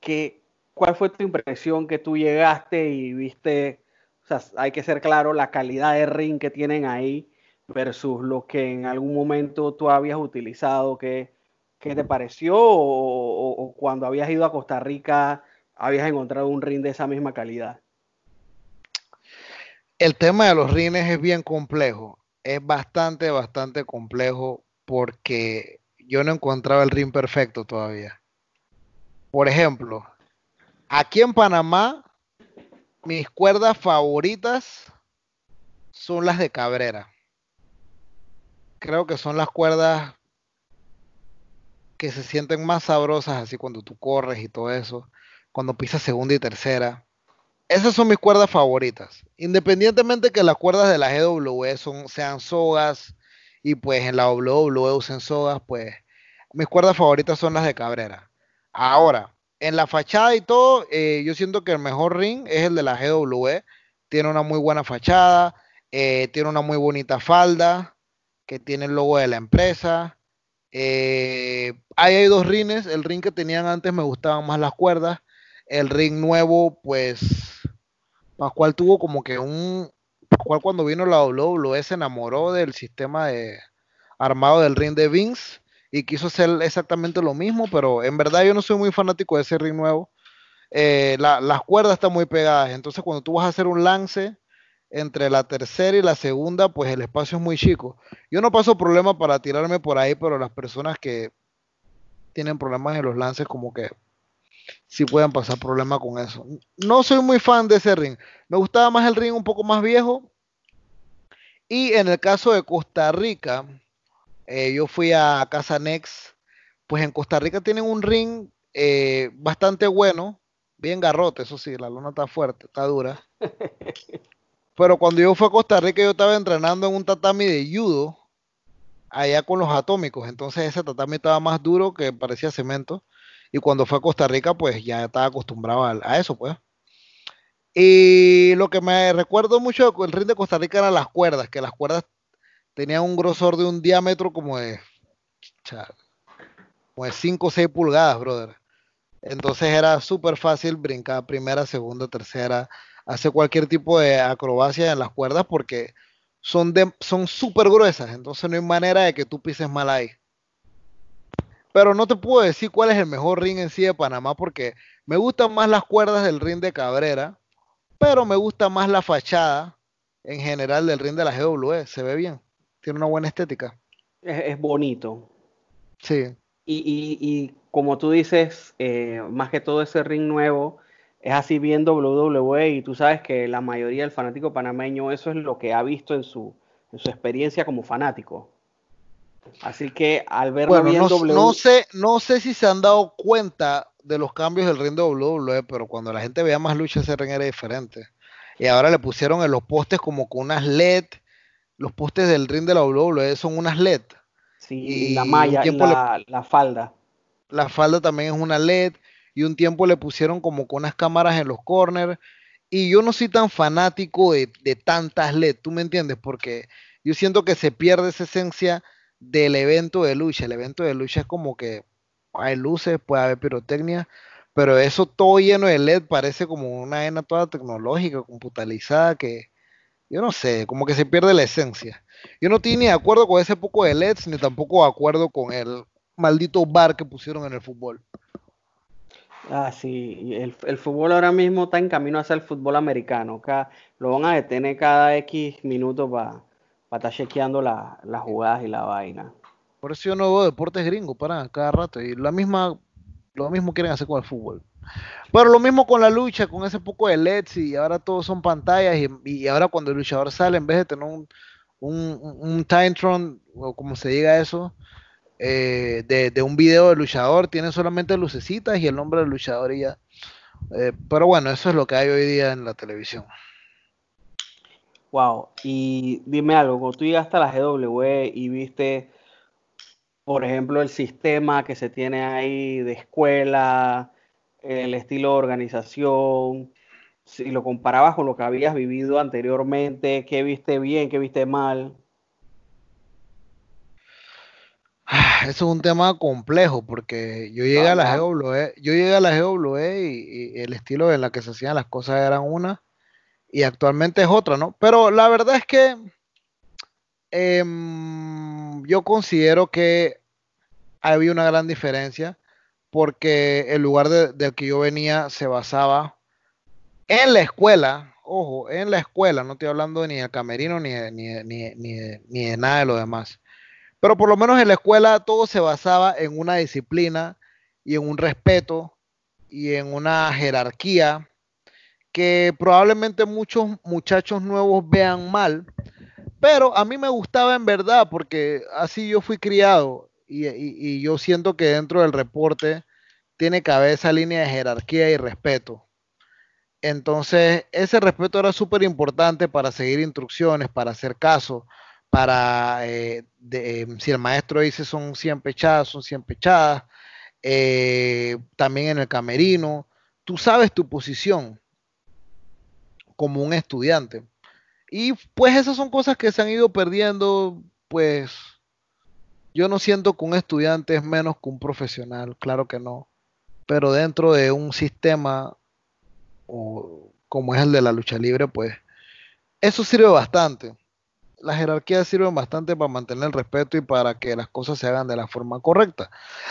¿qué, ¿cuál fue tu impresión que tú llegaste y viste, o sea, hay que ser claro, la calidad de ring que tienen ahí versus lo que en algún momento tú habías utilizado, ¿qué, qué te pareció? O, cuando habías ido a Costa Rica habías encontrado un ring de esa misma calidad el tema de los rines es bien complejo. Es bastante, bastante complejo porque yo no encontraba el ring perfecto todavía. Por ejemplo, aquí en Panamá, mis cuerdas favoritas son las de Cabrera. Creo que son las cuerdas que se sienten más sabrosas así cuando tú corres y todo eso, cuando pisas segunda y tercera esas son mis cuerdas favoritas. Independientemente que las cuerdas de la GW son, sean sogas y pues en la WWE usen sogas, pues mis cuerdas favoritas son las de Cabrera. Ahora, en la fachada y todo, eh, yo siento que el mejor ring es el de la GW. Tiene una muy buena fachada, eh, tiene una muy bonita falda, que tiene el logo de la empresa. Eh, ahí hay dos rines. El ring que tenían antes me gustaban más las cuerdas. El ring nuevo, pues Pascual tuvo como que un. Pascual cuando vino la WWE se enamoró del sistema de armado del ring de Vince y quiso hacer exactamente lo mismo, pero en verdad yo no soy muy fanático de ese ring nuevo. Eh, la, las cuerdas están muy pegadas, entonces cuando tú vas a hacer un lance entre la tercera y la segunda, pues el espacio es muy chico. Yo no paso problema para tirarme por ahí, pero las personas que tienen problemas en los lances como que si puedan pasar problemas con eso. No soy muy fan de ese ring. Me gustaba más el ring un poco más viejo. Y en el caso de Costa Rica, eh, yo fui a Casa Next. Pues en Costa Rica tienen un ring eh, bastante bueno. bien garrote, eso sí, la lona está fuerte, está dura. [laughs] Pero cuando yo fui a Costa Rica, yo estaba entrenando en un tatami de judo, allá con los atómicos. Entonces ese tatami estaba más duro que parecía cemento. Y cuando fue a Costa Rica, pues ya estaba acostumbrado a, eso, pues. Y lo que me recuerdo mucho del ring de Costa Rica eran las cuerdas, que las cuerdas tenían un grosor de un diámetro como de, como de 5 o 6 pulgadas, brother. Entonces era súper fácil brincar primera, segunda, tercera, hacer cualquier tipo de acrobacia en las cuerdas porque son son súper gruesas, entonces no hay manera de que tú pises mal ahí. Pero no te puedo decir cuál es el mejor ring en sí de Panamá porque me gustan más las cuerdas del ring de Cabrera, pero me gusta más la fachada en general del ring de la GW. Se ve bien, tiene una buena estética. Es, bonito. Sí. Y, como tú dices, eh, más que todo ese ring nuevo es así viendo WWE y tú sabes que la mayoría del fanático panameño eso es lo que ha visto en su, en su experiencia como fanático. Así que al ver bueno, no, no, sé, no sé si se han dado cuenta de los cambios del ring de WWE, pero cuando la gente veía más lucha ese ring era diferente. Y ahora le pusieron en los postes como con unas LED. Los postes del ring de la WWE son unas LED. Sí, y la malla, la, la falda. La falda también es una LED. Y un tiempo le pusieron como con unas cámaras en los corners. Y yo no soy tan fanático de, de tantas LED, ¿tú me entiendes? Porque yo siento que se pierde esa esencia del evento de lucha. El evento de lucha es como que hay luces, puede haber pirotecnia, pero eso todo lleno de LED parece como una arena toda tecnológica, computalizada, que yo no sé, como que se pierde la esencia. Yo no estoy ni de acuerdo con ese poco de LEDs, ni tampoco de acuerdo con el maldito bar que pusieron en el fútbol. Ah, sí, el, el fútbol ahora mismo está en camino hacia el fútbol americano. lo van a detener cada X minutos para para estar chequeando las jugadas y la vaina. Por eso yo no veo deportes gringos para cada rato. Y la misma, lo mismo quieren hacer con el fútbol. Pero lo mismo con la lucha, con ese poco de LEDs y ahora todos son pantallas y, ahora cuando el luchador sale, en vez de tener un, un, un Tron, o como se diga eso, eh, de, un video del luchador, tiene solamente lucecitas y el nombre del luchador y ya. Eh, pero bueno, eso es lo que hay hoy día en la televisión. Wow, y dime algo, cuando tú llegaste a la GW y viste, por ejemplo, el sistema que se tiene ahí de escuela, el estilo de organización, si lo comparabas con lo que habías vivido anteriormente, ¿qué viste bien, qué viste mal? Ah, eso es un tema complejo porque yo llegué a la GW, yo llegué a la GW y, y, el estilo en la que se hacían las cosas eran una y actualmente es otra, ¿no? Pero la verdad es que em, yo considero que había una gran diferencia porque el lugar del que yo venía se basaba en la escuela, ojo, en la escuela, no estoy hablando ni de camerino ni ni, ni, ni de nada de lo demás. Pero por lo menos en la escuela todo se basaba en una disciplina y en un respeto y en una jerarquía que probablemente muchos muchachos nuevos vean mal, pero a mí me gustaba en verdad porque así yo fui criado y, yo siento que dentro del reporte tiene cabeza línea de jerarquía y respeto. Entonces, ese respeto era súper importante para seguir instrucciones, para hacer caso, para, eh, eh, si el maestro dice son 100 pechadas, son 100 pechadas, eh, también en el camerino, tú sabes tu posición como un estudiante. Y pues esas son cosas que se han ido perdiendo, pues yo no siento que un estudiante es menos que un profesional, claro que no. Pero dentro de un sistema o, como es el de la lucha libre, pues eso sirve bastante. Las jerarquías sirven bastante para mantener el respeto y para que las cosas se hagan de la forma correcta.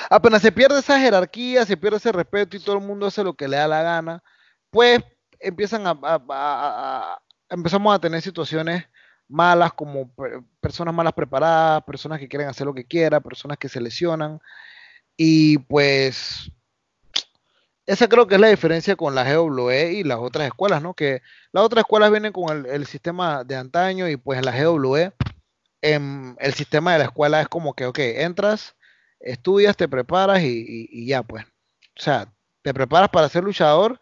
Apenas se pierde esa jerarquía, se pierde ese respeto y todo el mundo hace lo que le da la gana, pues empiezan a, empezamos a tener situaciones malas como personas malas preparadas, personas que quieren hacer lo que quieran, personas que se lesionan y pues esa creo que es la diferencia con la GWE y las otras escuelas, ¿no? Que las otras escuelas vienen con el, sistema de antaño y pues en la GWE en, el sistema de la escuela es como que, ok, entras, estudias, te preparas y, y ya pues. O sea, te preparas para ser luchador,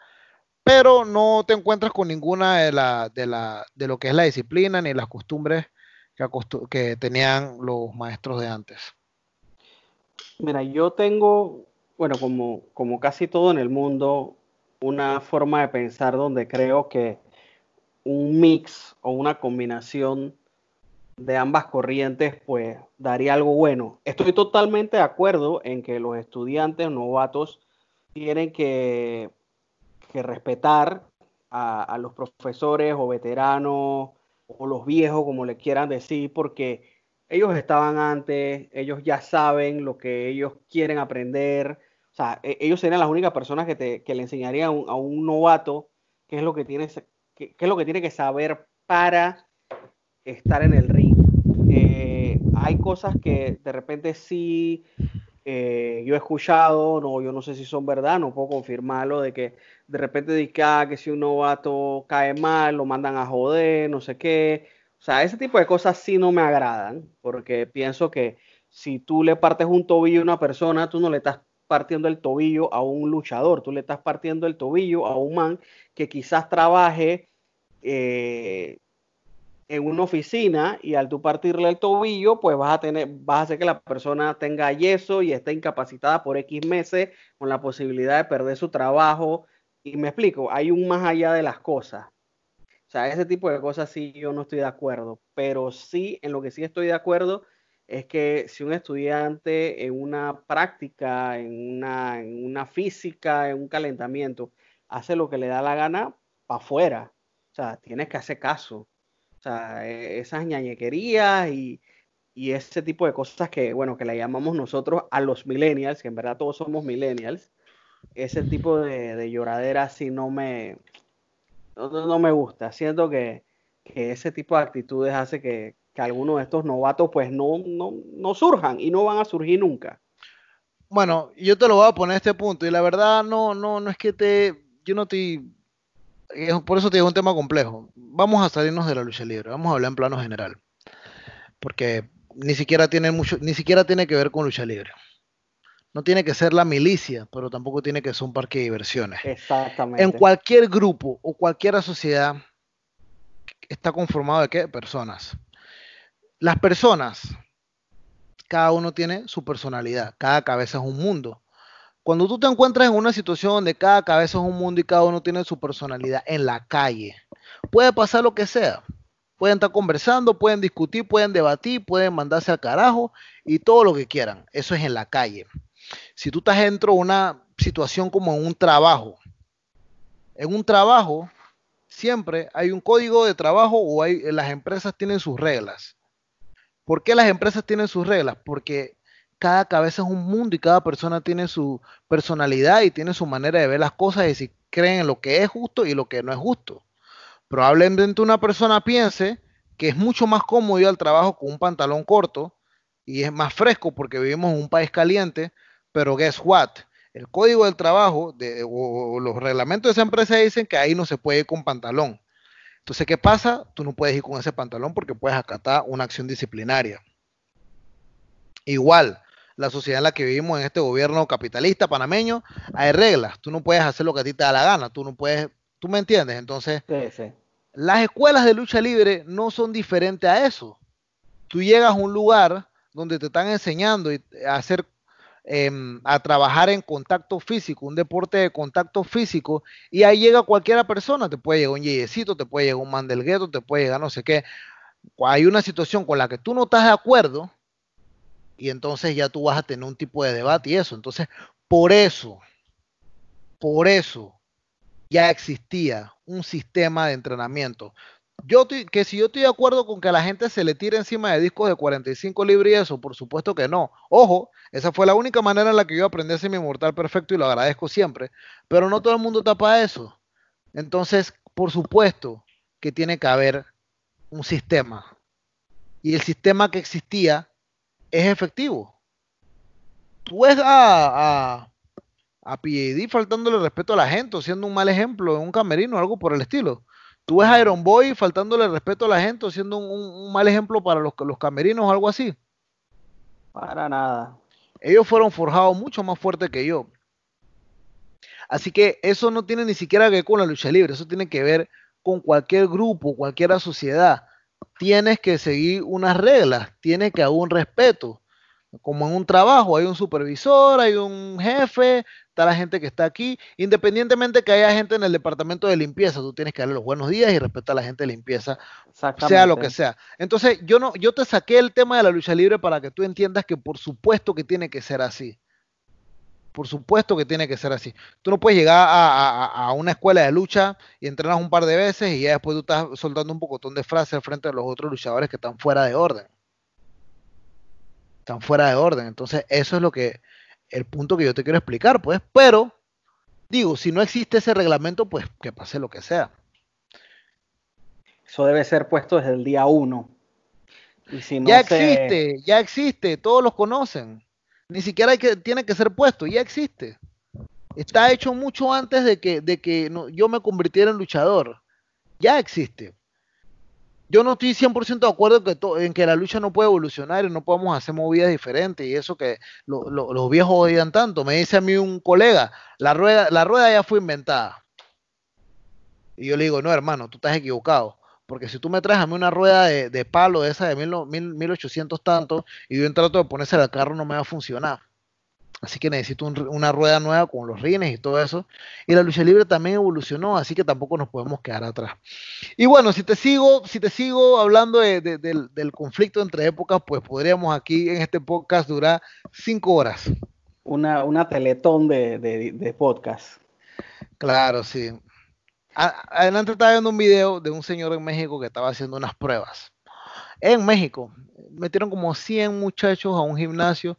pero no te encuentras con ninguna de, la, de, la, de lo que es la disciplina ni las costumbres que, que tenían los maestros de antes. Mira, yo tengo, bueno, como, como casi todo en el mundo, una forma de pensar donde creo que un mix o una combinación de ambas corrientes, pues daría algo bueno. Estoy totalmente de acuerdo en que los estudiantes novatos tienen que, respetar a, los profesores o veteranos o los viejos, como le quieran decir, porque ellos estaban antes, ellos ya saben lo que ellos quieren aprender. O sea, e, ellos serían las únicas personas que, te, le enseñarían a un, novato qué es lo que tiene, qué es lo que tiene que saber para estar en el ring. Eh, hay cosas que de repente sí eh, yo he escuchado, no, yo no sé si son verdad, no puedo confirmarlo, de que de repente dice ah, que si un novato cae mal, lo mandan a joder, no sé qué. O sea, ese tipo de cosas sí no me agradan, porque pienso que si tú le partes un tobillo a una persona, tú no le estás partiendo el tobillo a un luchador, tú le estás partiendo el tobillo a un man que quizás trabaje eh, en una oficina y al tú partirle el tobillo, pues vas a tener, vas a hacer que la persona tenga yeso y esté incapacitada por X meses con la posibilidad de perder su trabajo. Y me explico, hay un más allá de las cosas. O sea, ese tipo de cosas sí yo no estoy de acuerdo, pero sí, en lo que sí estoy de acuerdo es que si un estudiante en una práctica, en una, en una física, en un calentamiento, hace lo que le da la gana, para afuera. O sea, tienes que hacer caso e, esas ñañequerías y, ese tipo de cosas que, bueno, que le llamamos nosotros a los millennials, que en verdad todos somos millennials, ese tipo de, lloradera sí no me, no, me gusta. Siento que, ese tipo de actitudes hace que, algunos de estos novatos pues no, no, no surjan y no van a surgir nunca. Bueno, yo te lo voy a poner a este punto y la verdad no, no, no es que te, yo no estoy por eso te digo un tema complejo. Vamos a salirnos de la lucha libre, vamos a hablar en plano general. Porque ni siquiera tiene mucho, ni siquiera tiene que ver con lucha libre. No tiene que ser la milicia, pero tampoco tiene que ser un parque de diversiones. Exactamente. En cualquier grupo o cualquier sociedad está conformado de qué? Personas. Las personas, cada uno tiene su personalidad, cada cabeza es un mundo. Cuando tú te encuentras en una situación donde cada cabeza es un mundo y cada uno tiene su personalidad en la calle, puede pasar lo que sea. Pueden estar conversando, pueden discutir, pueden debatir, pueden mandarse al carajo y todo lo que quieran. Eso es en la calle. Si tú estás dentro de una situación como en un trabajo, en un trabajo siempre hay un código de trabajo o hay, las empresas tienen sus reglas. ¿Por qué las empresas tienen sus reglas? Porque cada cabeza es un mundo y cada persona tiene su personalidad y tiene su manera de ver las cosas y si creen en lo que es justo y lo que no es justo. Probablemente una persona piense que es mucho más cómodo ir al trabajo con un pantalón corto y es más fresco porque vivimos en un país caliente, pero guess what? El código del trabajo o, los reglamentos de esa empresa dicen que ahí no se puede ir con pantalón. Entonces, ¿qué pasa? Tú no puedes ir con ese pantalón porque puedes acatar una acción disciplinaria. Igual, la sociedad en la que vivimos en este gobierno capitalista panameño, hay reglas. Tú no puedes hacer lo que a ti te da la gana. Tú no puedes, tú me entiendes. Entonces, las escuelas de lucha libre no son diferentes a eso. Tú llegas a un lugar donde te están enseñando a hacer em, a trabajar en contacto físico, un deporte de contacto físico, y ahí llega cualquiera persona, te puede llegar un yeyecito, te puede llegar un man del gueto, te puede llegar no sé qué. Hay una situación con la que tú no estás de acuerdo, y entonces ya tú vas a tener un tipo de debate y eso. Entonces, por eso, por eso ya existía un sistema de entrenamiento. Yo que si yo estoy de acuerdo con que a la gente se le tire encima de discos de 45 libras y eso, por supuesto que no. Ojo, esa fue la única manera en la que yo aprendí a ser mi mortal perfecto y lo agradezco siempre. Pero no todo el mundo tapa eso. Entonces, por supuesto que tiene que haber un sistema. Y el sistema que existía es efectivo. Tú ves a, a, a PAD faltándole respeto a la gente, siendo un mal ejemplo en un camerino o algo por el estilo. Tú ves a Iron Boy faltándole respeto a la gente, siendo un, mal ejemplo para los, los camerinos o algo así. Para nada. Ellos fueron forjados mucho más fuerte que yo. Así que eso no tiene ni siquiera que ver con la lucha libre, eso tiene que ver con cualquier grupo, cualquier sociedad. Tienes que seguir unas reglas, tienes que haber un respeto. Como en un trabajo, hay un supervisor, hay un jefe, está la gente que está aquí. Independientemente que haya gente en el departamento de limpieza, tú tienes que darle los buenos días y respetar a la gente de limpieza, sea lo que sea. Entonces, yo no, yo te saqué el tema de la lucha libre para que tú entiendas que por supuesto que tiene que ser así. Por supuesto que tiene que ser así. Tú no puedes llegar a, una escuela de lucha y entrenas un par de veces y ya después tú estás soltando un pocotón de frases frente a los otros luchadores que están fuera de orden. Están fuera de orden. Entonces, eso es lo que, el punto que yo te quiero explicar, pues. Pero, digo, si no existe ese reglamento, pues que pase lo que sea. Eso debe ser puesto desde el día uno. ya existe, ya existe, todos los conocen. Ni siquiera hay que, tiene que ser puesto, ya existe. Está hecho mucho antes de que, yo me convirtiera en luchador. Ya existe. Yo no estoy 100% de acuerdo en que la lucha no puede evolucionar y no podemos hacer movidas diferentes y eso que los viejos odian tanto. Me dice a mí un colega, la rueda, la rueda ya fue inventada. Y yo le digo, no hermano, tú estás equivocado. Porque si tú me traes a mí una rueda de, palo de esa de mil, 1800 tanto y yo trato de ponerse al carro, no me va a funcionar. Así que necesito una rueda nueva con los rines y todo eso. Y la lucha libre también evolucionó, así que tampoco nos podemos quedar atrás. Y bueno, si te sigo, si te sigo hablando del, conflicto entre épocas, pues podríamos aquí en este podcast durar cinco horas. Una, una teletón de, de podcast. Claro, sí adelante estaba viendo un video de un señor en México que estaba haciendo unas pruebas. En México, metieron como 100 muchachos a un gimnasio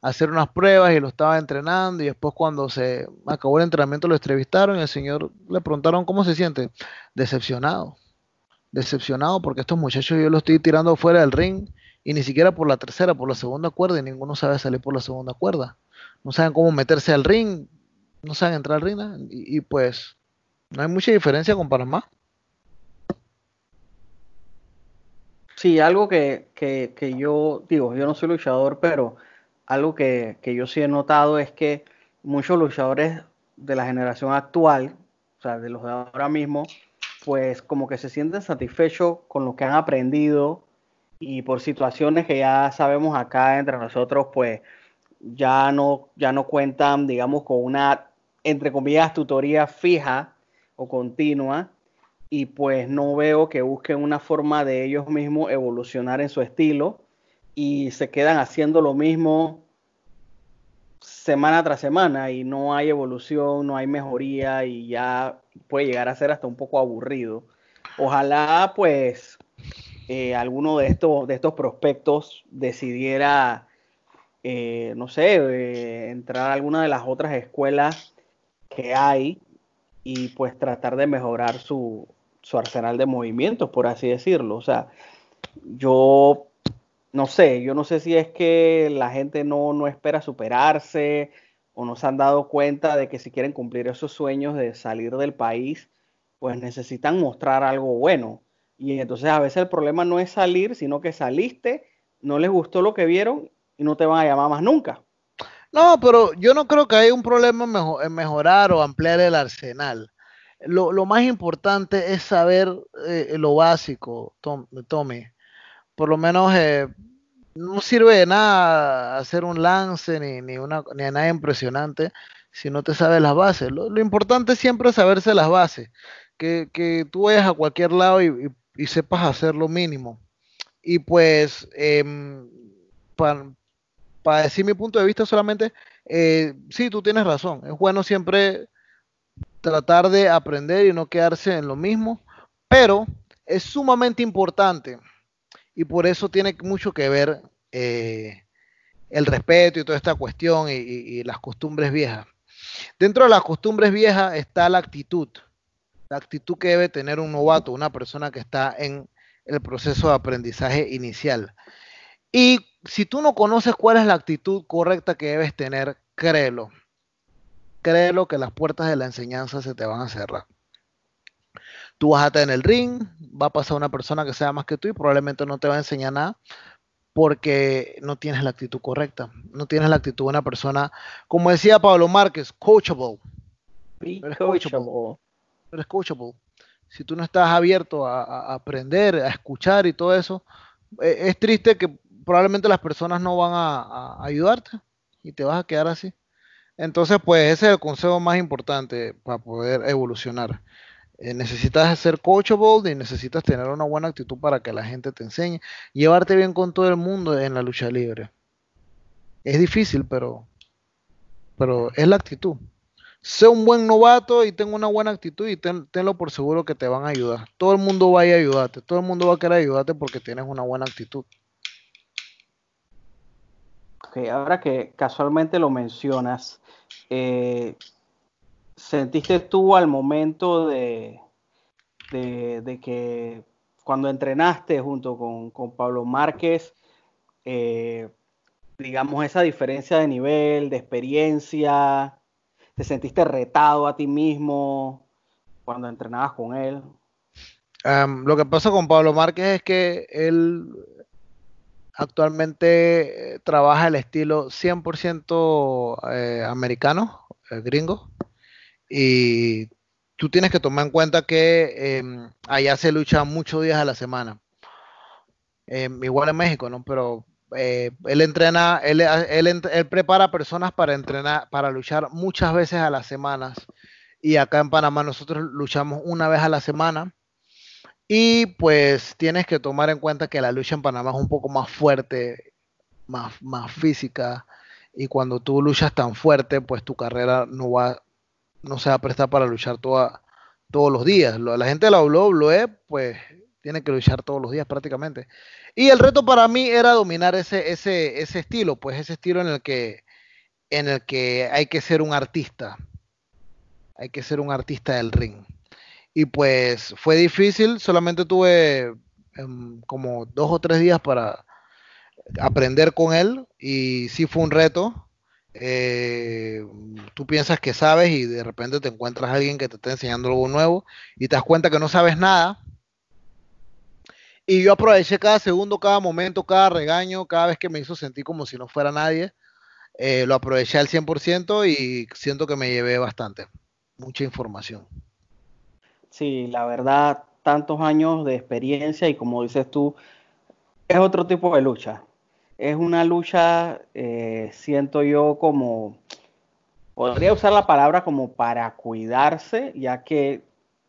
a hacer unas pruebas y lo estaba entrenando y después cuando se acabó el entrenamiento lo entrevistaron y el señor le preguntaron cómo se siente. Decepcionado. Decepcionado porque estos muchachos yo los estoy tirando fuera del ring y ni siquiera por la tercera, por la segunda cuerda y ninguno sabe salir por la segunda cuerda. No saben cómo meterse al ring, no saben entrar al ring y pues no hay mucha diferencia con Panamá. Sí, algo que, yo digo, yo no soy luchador, pero algo que, yo sí he notado es que muchos luchadores de la generación actual, o sea, de los de ahora mismo, pues como que se sienten satisfechos con lo que han aprendido y por situaciones que ya sabemos acá entre nosotros, pues ya no, ya no cuentan, digamos, con una, entre comillas, tutoría fija o continua y pues no veo que busquen una forma de ellos mismos evolucionar en su estilo y se quedan haciendo lo mismo semana tras semana y no hay evolución, no hay mejoría y ya puede llegar a ser hasta un poco aburrido. Ojalá pues eh, alguno de estos, de estos prospectos decidiera, eh, no sé, eh, entrar a alguna de las otras escuelas que hay y pues tratar de mejorar su, arsenal de movimientos, por así decirlo. O sea, yo no sé, yo no sé si es que la gente no, no espera superarse o no se han dado cuenta de que si quieren cumplir esos sueños de salir del país, pues necesitan mostrar algo bueno. Y entonces a veces el problema no es salir, sino que saliste, no les gustó lo que vieron y no te van a llamar más nunca. No, pero yo no creo que haya un problema en, mejorar o ampliar el arsenal. Lo, más importante es saber eh, lo básico, Tommy. Por lo menos eh, no sirve de nada hacer un lance ni, ni, una, ni nada impresionante si no te sabes las bases. Lo, importante siempre es saberse las bases. Que, que tú vayas a cualquier lado y, sepas hacer lo mínimo. Y pues, em, para decir mi punto de vista solamente, eh, sí, tú tienes razón. Es bueno siempre tratar de aprender y no quedarse en lo mismo, pero es sumamente importante y por eso tiene mucho que ver eh, el respeto y toda esta cuestión y, las costumbres viejas. Dentro de las costumbres viejas está la actitud, la actitud que debe tener un novato, una persona que está en el proceso de aprendizaje inicial. Y si tú no conoces cuál es la actitud correcta que debes tener, créelo. Créelo que las puertas de la enseñanza se te van a cerrar. Tú vas a estar en el ring, va a pasar una persona que sea más que tú y probablemente no te va a enseñar nada porque no tienes la actitud correcta. No tienes la actitud de una persona, como decía Pablo Márquez, coachable. Be coachable. eres coachable. Si tú no estás abierto a, a aprender, a escuchar y todo eso, eh, es triste que probablemente las personas no van a, ayudarte y te vas a quedar así. Entonces, pues ese es el consejo más importante para poder evolucionar. Eh, necesitas ser coachable y necesitas tener una buena actitud para que la gente te enseñe. Llevarte bien con todo el mundo en la lucha libre. Es difícil, pero, pero es la actitud. Sé un buen novato y ten una buena actitud y ten- tenlo por seguro que te van a ayudar. Todo el mundo va a a ayudarte. Todo el mundo va a querer ayudarte porque tienes una buena actitud. Ahora que casualmente lo mencionas, eh, ¿sentiste tú al momento de, de, que cuando entrenaste junto con, con Pablo Márquez, eh, digamos, esa diferencia de nivel, de experiencia, te sentiste retado a ti mismo cuando entrenabas con él? Lo que pasa con Pablo Márquez es que él actualmente eh, trabaja el estilo 100% eh, americano, eh, gringo, y tú tienes que tomar en cuenta que em, allá se lucha muchos días a la semana. Em, igual en México, ¿no? Pero eh, él entrena, ent- él prepara personas para entrenar, para luchar muchas veces a las semanas. Y acá en Panamá nosotros luchamos una vez a la semana. Y pues tienes que tomar en cuenta que la lucha en Panamá es un poco más fuerte, más, más física. Y cuando tú luchas tan fuerte, pues tu carrera no va, no se va a prestar para luchar toda, todos los días. La gente de la WWE, pues, tiene que luchar todos los días prácticamente. Y el reto para mí era dominar ese, ese, ese estilo, pues ese estilo en el que, en el que hay que ser un artista. Hay que ser un artista del ring. Y pues fue difícil, solamente tuve em, como dos o tres días para aprender con él y sí fue un reto. Eh, tú piensas que sabes y de repente te encuentras a alguien que te está enseñando algo nuevo y te das cuenta que no sabes nada. Y yo aproveché cada segundo, cada momento, cada regaño, cada vez que me hizo sentir como si no fuera nadie. eh, lo aproveché al 100% y siento que me llevé bastante, mucha información. Sí, la verdad, tantos años de experiencia y como dices tú, es otro tipo de lucha. Es una lucha, eh, siento yo, como, podría usar la palabra como para cuidarse, ya que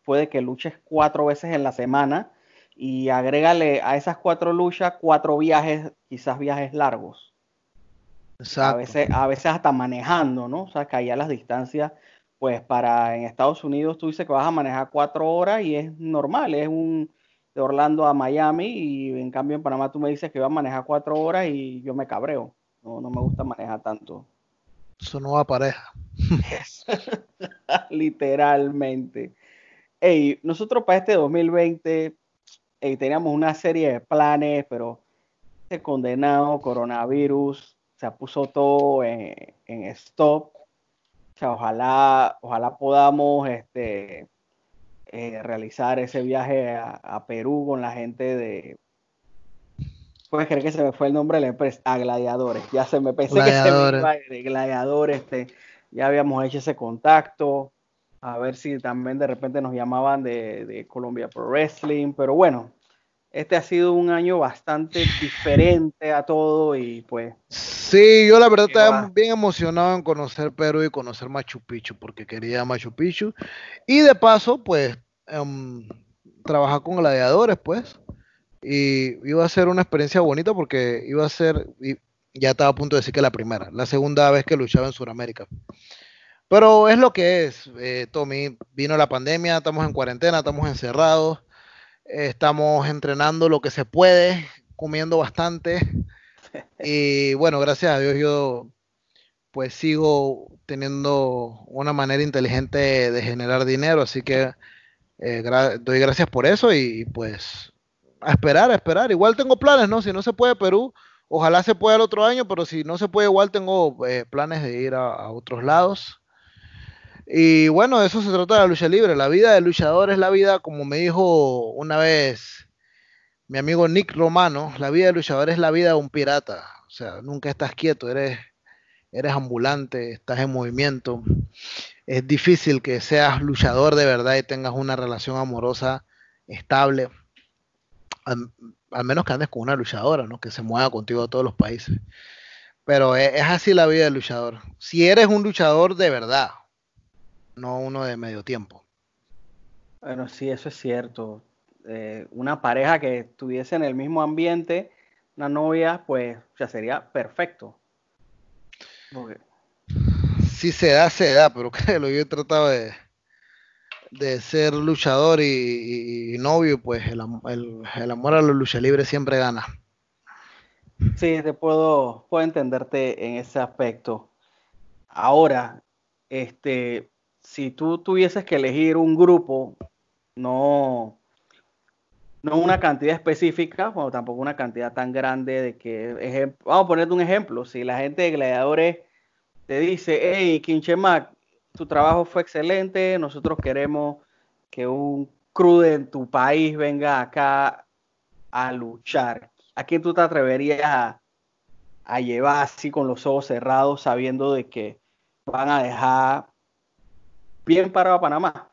puede que luches cuatro veces en la semana y agrégale a esas cuatro luchas cuatro viajes, quizás viajes largos. A Exacto. veces, a veces hasta manejando, ¿no? O sea, que allá las distancias, pues para en Estados Unidos tú dices que vas a manejar cuatro horas y es normal, es un de Orlando a Miami y en cambio en Panamá tú me dices que vas a manejar cuatro horas y yo me cabreo. No, no me gusta manejar tanto. Eso no va a pareja. [laughs] Literalmente. Ey, nosotros para este 2020 ey, teníamos una serie de planes, pero este condenado coronavirus se puso todo en, en stop. O sea, ojalá, ojalá podamos este, eh, realizar ese viaje a, a Perú con la gente de. Puedes creer que se me fue el nombre de la empresa, a Gladiadores. Ya se me pensé que se me Gladiadores. iba Gladiadores. Este, ya habíamos hecho ese contacto. A ver si también de repente nos llamaban de, de Colombia Pro Wrestling. Pero bueno, este ha sido un año bastante diferente a todo y pues Sí, yo la verdad estaba va. bien emocionado en conocer Perú y conocer Machu Picchu porque quería Machu Picchu. Y de paso, pues, em, trabajar con gladiadores, pues. Y iba a ser una experiencia bonita porque iba a ser, y ya estaba a punto de decir que la primera, la segunda vez que luchaba en Sudamérica. Pero es lo que es, eh, Tommy. Vino la pandemia, estamos en cuarentena, estamos encerrados, estamos entrenando lo que se puede, comiendo bastante. [laughs] Y bueno, gracias a Dios yo pues sigo teniendo una manera inteligente de generar dinero, así que eh, gra- doy gracias por eso y, y, pues a esperar, a esperar. Igual tengo planes, ¿no? Si no se puede Perú, ojalá se pueda el otro año, pero si no se puede, igual tengo eh, planes de ir a, a otros lados. Y bueno, de eso se trata de la lucha libre. La vida del luchador es la vida, como me dijo una vez mi amigo Nick Romano, la vida del luchador es la vida de un pirata. O sea, nunca estás quieto, eres, eres ambulante, estás en movimiento. es difícil que seas luchador de verdad y tengas una relación amorosa estable, al, menos que andes con una luchadora, ¿no? Que se mueva contigo a todos los países. Pero es, es así la vida del luchador. Si eres un luchador de verdad, no uno de medio tiempo. Bueno, sí, eso es cierto. Eh, una pareja que estuviese en el mismo ambiente, una novia, pues ya sería perfecto. Si se da, se da, pero [laughs] que lo yo he tratado de, de ser luchador y, novio, pues el, el, amor a la lucha libre siempre gana. Sí, te puedo, puedo entenderte en ese aspecto. Ahora, este, si tú tuvieses que elegir un grupo, no, no una cantidad específica, o tampoco una cantidad tan grande de que, vamos a ponerte un ejemplo, si la gente de gladiadores te dice, hey, Quinchemac, tu trabajo fue excelente, nosotros queremos que un crude en tu país venga acá a luchar. ¿A quién tú te atreverías a, a llevar así con los ojos cerrados, sabiendo de que van a dejar bien parado a Panamá.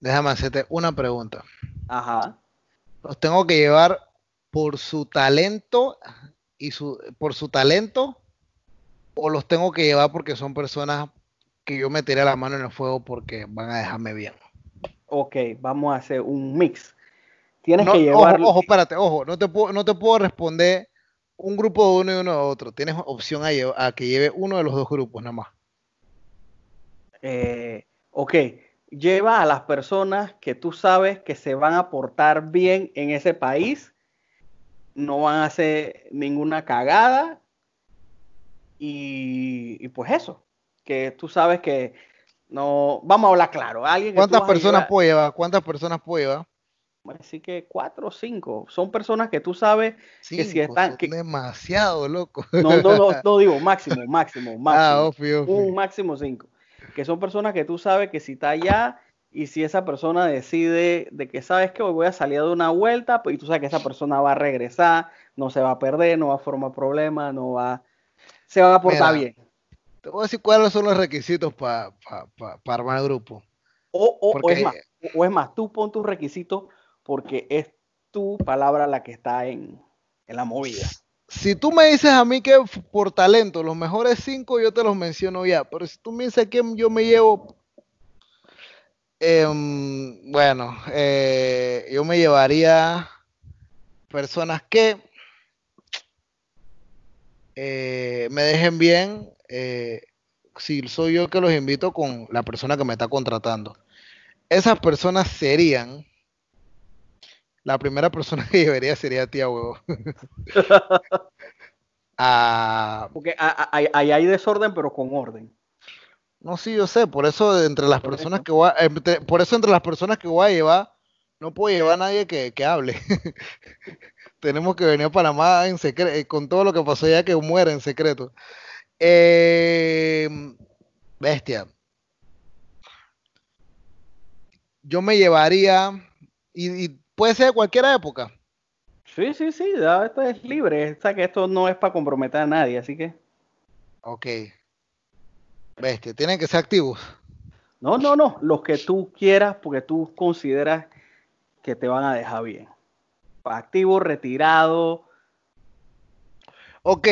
Déjame hacerte una pregunta. Ajá. Los tengo que llevar por su talento y su por su talento o los tengo que llevar porque son personas que yo meteré la mano en el fuego porque van a dejarme bien. Ok, vamos a hacer un mix. Tienes que llevar. Ojo, ojo, espérate, ojo, no te puedo, no te puedo responder un grupo de uno y uno de otro. Tienes opción a, a que lleve uno de los dos grupos nada más eh, ok, lleva a las personas que tú sabes que se van a portar bien en ese país, no van a hacer ninguna cagada y, pues eso, que tú sabes que no, vamos a hablar claro, alguien ¿Cuántas personas puede llevar? ¿Cuántas personas puede llevar? Así que cuatro o cinco. Son personas que tú sabes que si están. Que... Demasiado, loco. No, no, no, digo máximo, [laughs] máximo, máximo. Ah, Un máximo cinco que son personas que tú sabes que si está allá y si esa persona decide de que sabes que hoy voy a salir de una vuelta, pues y tú sabes que esa persona va a regresar, no se va a perder, no va a formar problemas, no va, se va a portar bien. Te voy a decir cuáles son los requisitos para armar el grupo. O, o, es más, o es más, tú pon tus requisitos porque es tu palabra la que está en, en la movida si tú me dices a mí que por talento los mejores cinco, yo te los menciono ya. Pero si tú me dices que yo me llevo, em, bueno, eh, yo me llevaría personas que eh, me dejen bien. Eh, si soy yo que los invito con la persona que me está contratando. Esas personas serían la primera persona que llevaría sería tía huevo. [laughs] Ah, Porque ahí hay desorden, pero con orden. No, sí, yo sé, por eso entre las personas que voy a, por eso entre las personas que voy a llevar, no puedo llevar a nadie que, hable. [laughs] Tenemos que venir a Panamá en secreto, eh, con todo lo que pasó ya que muera en secreto. Em, bestia. Yo me llevaría, y puede ser de cualquier época. Sí, sí, sí, esto es libre. O sea que esto no es para comprometer a nadie, así que. Ok. Bestia, tienen que ser activos. No, no, no. Los que tú quieras, porque tú consideras que te van a dejar bien. Activo, retirado. Ok,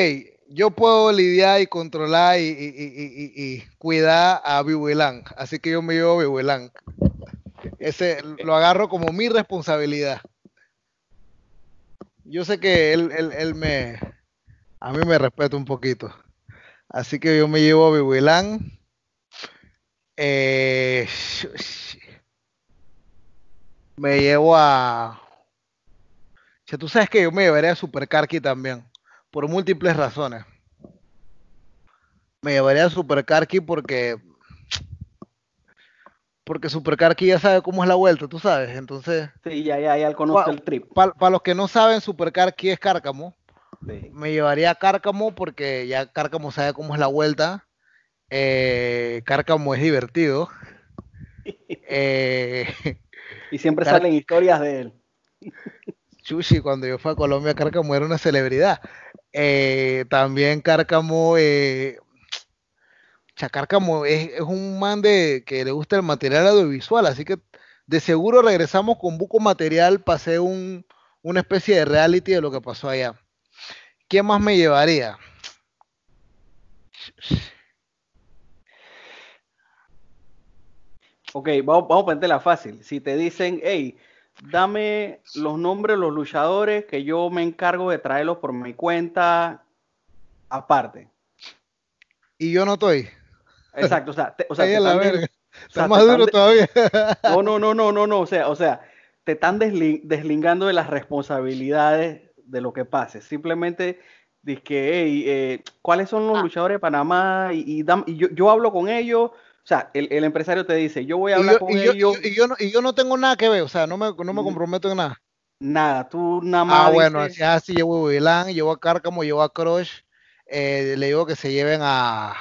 yo puedo lidiar y controlar y, cuidar a Bibuelán. Así que yo me llevo a. Ese lo agarro como mi responsabilidad. Yo sé que él, él, me, a mí me respeta un poquito. Así que yo me llevo a Bibuilán. Eh, me llevo a. O tú sabes que yo me llevaré a Supercarqui también, por múltiples razones. Me llevaría a Supercarqui porque porque Supercarqui ya sabe cómo es la vuelta, tú sabes, entonces... Sí, ya, ya, ya conoce el trip. Para los que no saben, Supercarqui es Cárcamo. Me llevaría a Cárcamo porque ya Cárcamo sabe cómo es la vuelta. Eh, Cárcamo es divertido. [laughs] Eh, y siempre salen historias de él. Chuchi, cuando yo fui a Colombia, Cárcamo era una celebridad. Eh, también Cárcamo Chacárcamo es, es, un man de que le gusta el material audiovisual, así que de seguro regresamos con buco material para hacer un, una especie de reality de lo que pasó allá. ¿Qué más me llevaría? Ok, vamos, vamos a ponértela fácil. Si te dicen, hey, dame los nombres de los luchadores que yo me encargo de traerlos por mi cuenta aparte. Y yo no estoy. Exacto, o sea, te, o sea, te la verga. Está más duro todavía. [laughs] No, no, no, no, no, no, o sea, o sea, te están deslingando de las responsabilidades de lo que pase. Simplemente dices que, hey, eh, ¿cuáles son los ah. luchadores de Panamá? Y, y, yo, yo, hablo con ellos. O sea, el, el, empresario te dice, yo voy a hablar con ellos. y, yo no, y yo no tengo nada que ver, o sea, no me, no me comprometo en nada. Nada, tú nada más. Ah, bueno, así, así llevo a Vilán, llevo a Cárcamo, llevo a Crush. Eh, le digo que se lleven a,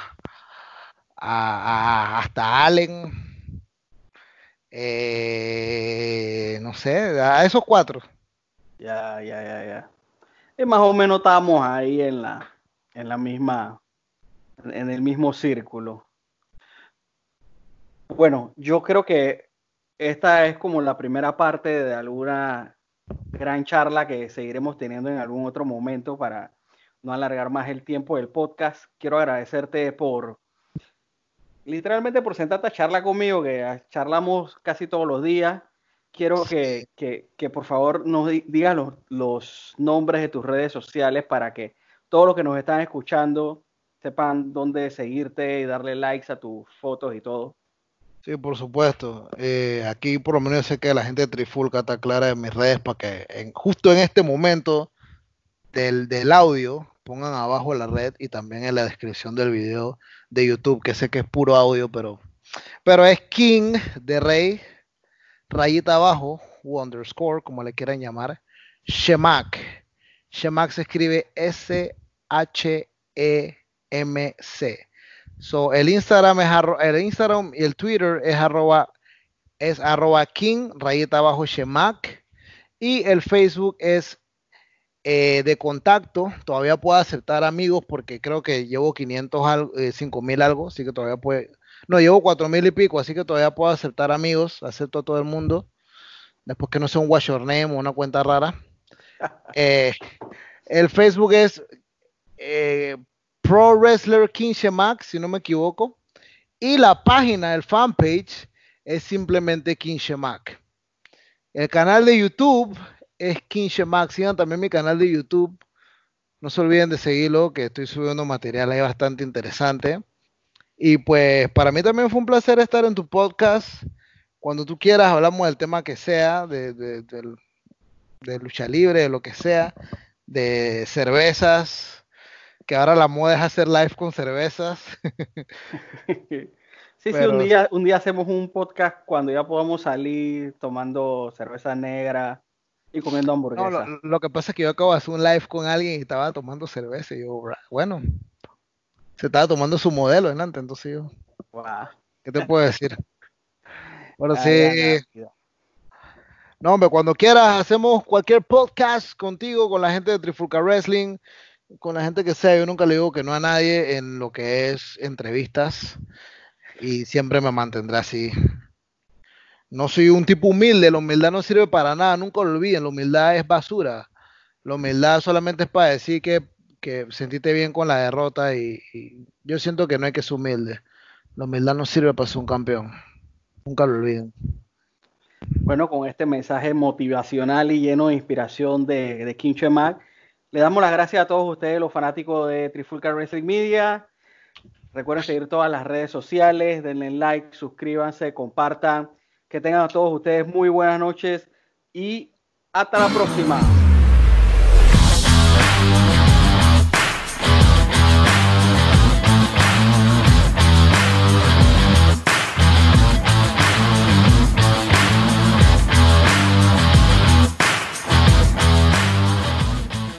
a, hasta Allen. Eh, no sé, a esos cuatro. Ya, ya, ya, ya. Y más o menos estamos ahí en la, en la misma, en el mismo círculo. Bueno, yo creo que esta es como la primera parte de alguna gran charla que seguiremos teniendo en algún otro momento para no alargar más el tiempo del podcast. Quiero agradecerte por, literalmente por sentarte a charla conmigo, que charlamos casi todos los días quiero que, que, por favor nos digas los, los, nombres de tus redes sociales para que todos los que nos están escuchando sepan dónde seguirte y darle likes a tus fotos y todo. Sí, por supuesto. Eh, aquí por lo menos sé que la gente de Trifulca está clara en mis redes para que en, justo en este momento del, del audio pongan abajo la red y también en la descripción del video de YouTube, que sé que es puro audio, pero, pero es King de Rey rayita abajo, o underscore, como le quieran llamar, Shemak. Shemak se escribe S-H-E-M-C. So, el Instagram es el Instagram y el Twitter es arroba, es arroba king, rayita abajo Shemak. Y el Facebook es eh, de contacto. Todavía puedo aceptar amigos porque creo que llevo 500, eh, 5000 algo, así que todavía puede, no, llevo cuatro mil y pico, así que todavía puedo aceptar amigos, acepto a todo el mundo. Después que no sea un wash your name o una cuenta rara. [laughs] Eh, el Facebook es eh, Pro Wrestler King Shemak, si no me equivoco. Y la página, el fanpage, es simplemente King Shemak. El canal de YouTube es Shemak. Sigan también mi canal de YouTube. No se olviden de seguirlo, que estoy subiendo material ahí bastante interesante. Y pues para mí también fue un placer estar en tu podcast. Cuando tú quieras hablamos del tema que sea, de, de, lucha libre, de lo que sea, de cervezas, que ahora la moda es hacer live con cervezas. [laughs] Sí, sí, un día, un día hacemos un podcast cuando ya podamos salir tomando cerveza negra y comiendo hamburguesas. No, lo, lo, que pasa es que yo acabo de hacer un live con alguien y estaba tomando cerveza y yo, bueno, se estaba tomando su modelo delante, entonces yo. ¿Qué te puedo decir? [laughs] Bueno, sí. No, hombre, cuando quieras hacemos cualquier podcast contigo, con la gente de Trifulca Wrestling, con la gente que sea. Yo nunca le digo que no a nadie en lo que es entrevistas y siempre me mantendré así. No soy un tipo humilde, la humildad no sirve para nada, nunca lo olviden, la humildad es basura. La humildad solamente es para decir que que sentiste bien con la derrota y, yo siento que no hay que ser humilde. La humildad no sirve para ser un campeón. Nunca lo olviden. Bueno, con este mensaje motivacional y lleno de inspiración de, de King Mac, le damos las gracias a todos ustedes, los fanáticos de Trifulca Wrestling Media. Recuerden seguir todas las redes sociales, denle like, suscríbanse, compartan. Que tengan a todos ustedes muy buenas noches y hasta la próxima.